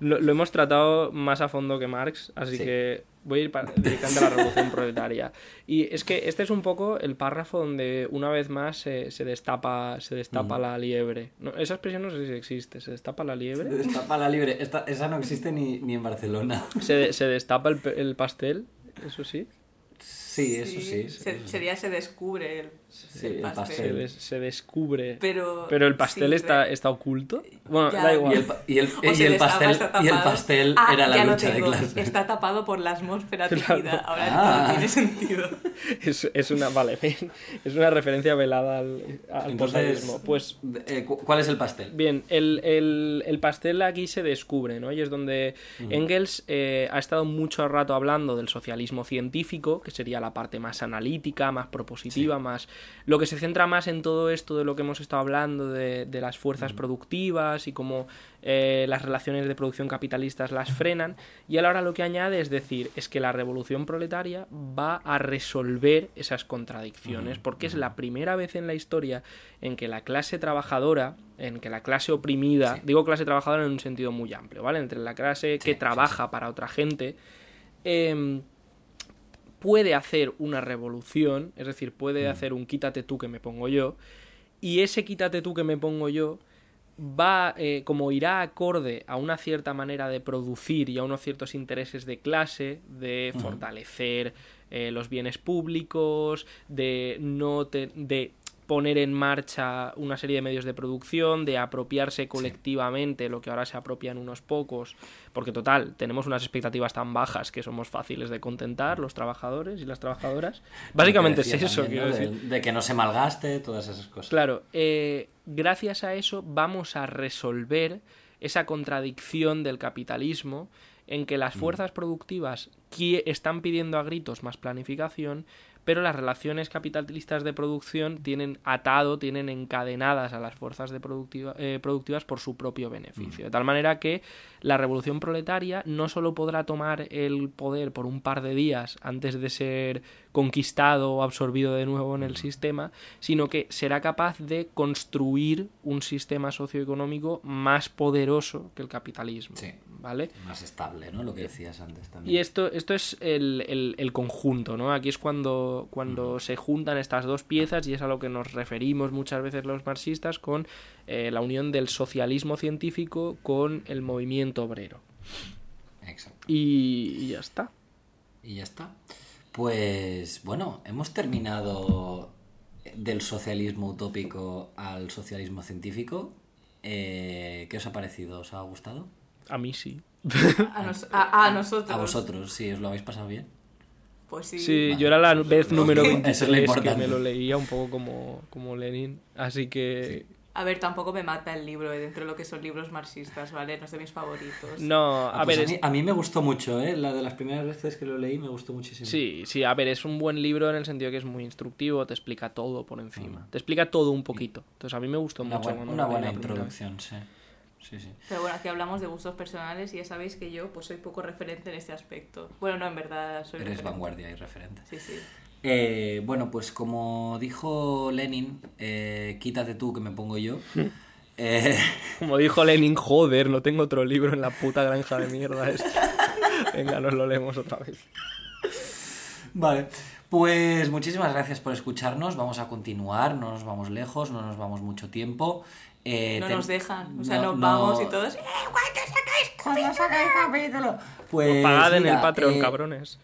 S2: lo, lo hemos tratado más a fondo que Marx, así
S1: Sí.
S2: que voy a ir pa- dedicando a la revolución proletaria. Y es que este es un poco el párrafo donde una vez más se, se destapa, se destapa la liebre. No, esa expresión no sé si existe, se destapa la liebre.
S1: Está para libre. Esta- esa no existe ni, ni en Barcelona.
S2: Se, se destapa el, el pastel, eso sí.
S1: Sí, eso sí.
S3: Se-
S1: eso sí.
S3: sería se descubre el,
S1: Sí,
S3: el
S1: el
S3: pastel.
S2: Se, descubre.
S3: Pero,
S2: Pero el pastel está,
S3: re-
S2: está oculto. Bueno,
S3: Ya,
S2: da
S1: Y
S2: igual.
S1: el, y el- y el pastel, y el pastel
S3: Ah,
S1: era la lucha de clase.
S3: Está tapado por la atmósfera
S2: Claro.
S3: tejida. Ahora
S1: Ah.
S3: todo tiene sentido.
S2: Es, es una, vale, es una referencia velada al, al
S1: Entonces.
S2: Pues
S1: eh, cu- ¿cuál es el pastel?
S2: Bien, el, el- el pastel aquí se descubre, ¿no? Y es donde Engels eh, ha estado mucho rato hablando del socialismo científico, que sería la parte más analítica, más propositiva, más... Lo que se centra más en todo esto de lo que hemos estado hablando, de, de las fuerzas productivas y cómo eh, las relaciones de producción capitalistas las frenan. Y él ahora lo que añade es decir, es que la revolución proletaria va a resolver esas contradicciones, porque es la primera vez en la historia en que la clase trabajadora, en que la clase oprimida,
S1: Sí.
S2: digo clase trabajadora en un sentido muy amplio, ¿vale? Entre la clase que
S1: sí,
S2: trabaja para otra gente, em, puede hacer una revolución, es decir, puede
S1: Mm.
S2: hacer un quítate tú que me pongo yo, y ese quítate tú que me pongo yo va, eh, como irá acorde a una cierta manera de producir y a unos ciertos intereses de clase, de fortalecer eh, los bienes públicos, de no te- de poner en marcha una serie de medios de producción, de apropiarse colectivamente lo que ahora se apropian unos pocos, porque total, tenemos unas expectativas tan bajas que somos fáciles de contentar los trabajadores y las trabajadoras. Básicamente es eso,
S1: también,
S2: quiero
S1: ¿no?
S2: decir.
S1: De, de que no se malgaste, todas esas cosas.
S2: Claro, eh, gracias a eso vamos a resolver esa contradicción del capitalismo en que las fuerzas productivas están pidiendo a gritos más planificación, pero las relaciones capitalistas de producción tienen atado, tienen encadenadas a las fuerzas de productiva- eh, productivas por su propio beneficio. De tal manera que la revolución proletaria no solo podrá tomar el poder por un par de días antes de ser conquistado o absorbido de nuevo en el sistema, sino que será capaz de construir un sistema socioeconómico más poderoso que el capitalismo.
S1: Sí.
S2: ¿Vale?
S1: Más estable, ¿no? Lo que decías antes también.
S2: Y esto, esto es el, el- el conjunto, ¿no? Aquí es cuando, cuando se juntan estas dos piezas y es a lo que nos referimos muchas veces los marxistas con eh, la unión del socialismo científico con el movimiento obrero.
S1: Exacto.
S2: Y, y ya está.
S1: Y ya está. Pues bueno, hemos terminado del socialismo utópico al socialismo científico. Eh, ¿Qué os ha parecido? ¿Os ha gustado?
S2: A mí sí.
S3: A, nos- a- a nosotros.
S1: A vosotros, sí, os lo habéis pasado bien.
S3: Pues sí.
S2: Sí,
S1: Vale.
S2: yo era la vez número
S1: Eso es lo
S2: 23 que
S1: importante.
S2: me lo leía un poco como, como Lenin. Así que...
S3: A ver, tampoco me mata el libro eh, dentro de lo que son libros marxistas, ¿vale? No es de mis favoritos.
S2: No,
S1: Ah,
S2: a
S1: pues
S2: ver,
S1: a,
S2: es-
S1: mí, a mí me gustó mucho, ¿eh? La de las primeras veces que lo leí me gustó muchísimo.
S2: Sí, sí, a ver, es un buen libro en el sentido que es muy instructivo, te explica todo por encima. Te explica todo un poquito. Entonces a mí me gustó
S1: Una,
S2: mucho.
S1: una buena introducción, sí. Sí, sí.
S3: Pero bueno, aquí hablamos de gustos personales y ya sabéis que yo pues soy poco referente en este aspecto. Bueno, no, en verdad soy
S1: Eres
S3: referente.
S1: vanguardia y referente.
S3: Sí, sí.
S1: Eh, bueno, pues como dijo Lenin, eh, quítate tú que me pongo yo. Eh,
S2: Como dijo Lenin, joder, no tengo otro libro en la puta granja de mierda esta. Venga, nos lo leemos otra vez.
S1: vale, pues muchísimas gracias por escucharnos. Vamos a continuar, no nos vamos lejos, no nos vamos mucho tiempo. Eh,
S3: No
S1: ten-
S3: nos dejan. O sea,
S1: no-
S3: nos
S1: no-
S3: vamos y todos. ¡Eh, ¿cuándo sacáis
S1: ¿Cuándo sacáis capítulo? Pues,
S2: Pagad en el Patreon,
S1: eh,
S2: cabrones.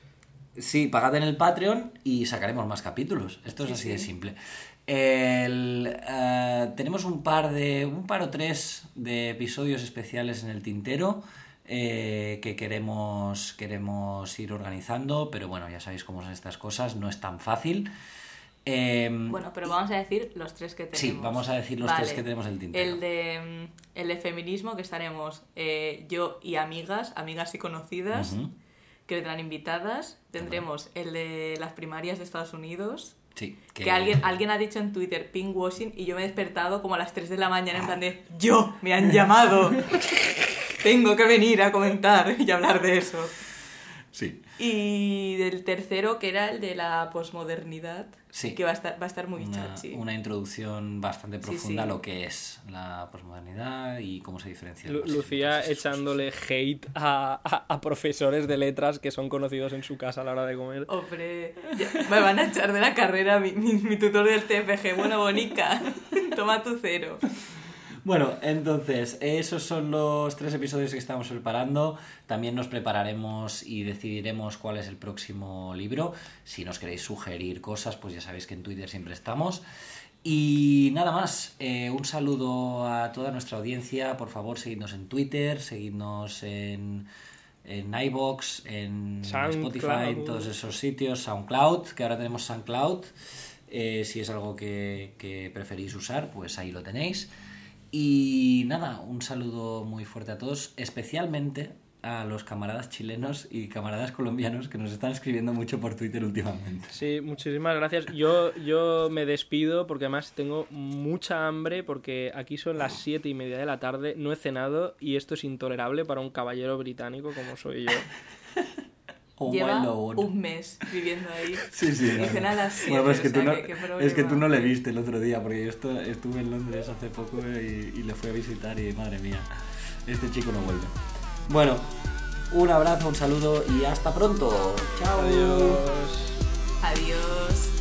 S1: Sí, pagad en el Patreon y sacaremos más capítulos. Esto es así de simple. El, eh, tenemos un par de. un par o tres de episodios especiales en el tintero. Eh, que queremos, queremos ir organizando, pero bueno, ya sabéis cómo son estas cosas, no es tan fácil. Em,
S3: Bueno, pero vamos a decir los tres que tenemos.
S1: Sí, vamos a decir los tres que tenemos en el tintero.
S3: El de, mm, el de feminismo, que estaremos eh, yo y amigas, amigas y conocidas,
S1: Ujú.
S3: que vendrán invitadas. Tendremos el de las primarias de Estados Unidos.
S1: sí,
S3: Que, alguien, alguien ha dicho en Twitter pinkwashing y yo me he despertado como a las 3 de la mañana en plan de ¡Yo! ¡Me han llamado! Tengo que venir a comentar y hablar de eso.
S1: Sí.
S3: Y del tercero, que era el de la posmodernidad,
S1: Sí.
S3: que va a estar, va a estar muy
S1: una,
S3: chachi.
S1: una introducción bastante
S3: Sí,
S1: profunda a
S3: sí.
S1: lo que es la posmodernidad y cómo se diferencia. de
S2: Lu- Lucía echándole hate a, a- a profesores de letras que son conocidos en su casa a la hora de comer.
S3: Hombre, ya- me van a echar de la carrera mi, mi, mi tutor del TFG. Bueno, Bonica, toma tu cero.
S1: Bueno, entonces, esos son los tres episodios que estamos preparando. También nos prepararemos y decidiremos cuál es el próximo libro. Si nos queréis sugerir cosas, pues ya sabéis que en Twitter siempre estamos. Y nada más, eh, un saludo a toda nuestra audiencia. Por favor, seguidnos en Twitter, seguidnos en, en iBox, en
S2: SoundCloud.
S1: Spotify, en todos esos sitios, SoundCloud, que ahora tenemos SoundCloud. Eh, si es algo que, que preferís usar, pues ahí lo tenéis. Y nada, un saludo muy fuerte a todos, especialmente a los camaradas chilenos y camaradas colombianos que nos están escribiendo mucho por Twitter últimamente.
S2: Sí, muchísimas gracias. Yo, yo me despido porque además tengo mucha hambre porque aquí son las siete y media de la tarde, no he cenado y esto es intolerable para un caballero británico como soy yo.
S1: Oh my
S3: Lleva
S1: lord.
S3: un mes viviendo ahí.
S1: Sí, sí.
S3: Y a las siete,
S1: Bueno, pues es, que tú no,
S3: que-
S1: es que tú no le viste el otro día, porque yo estu- estuve en Londres hace poco y, y le fui a visitar y madre mía, este chico no vuelve. Bueno, Un abrazo, un saludo y hasta pronto. Chao.
S2: Adiós.
S3: Adiós.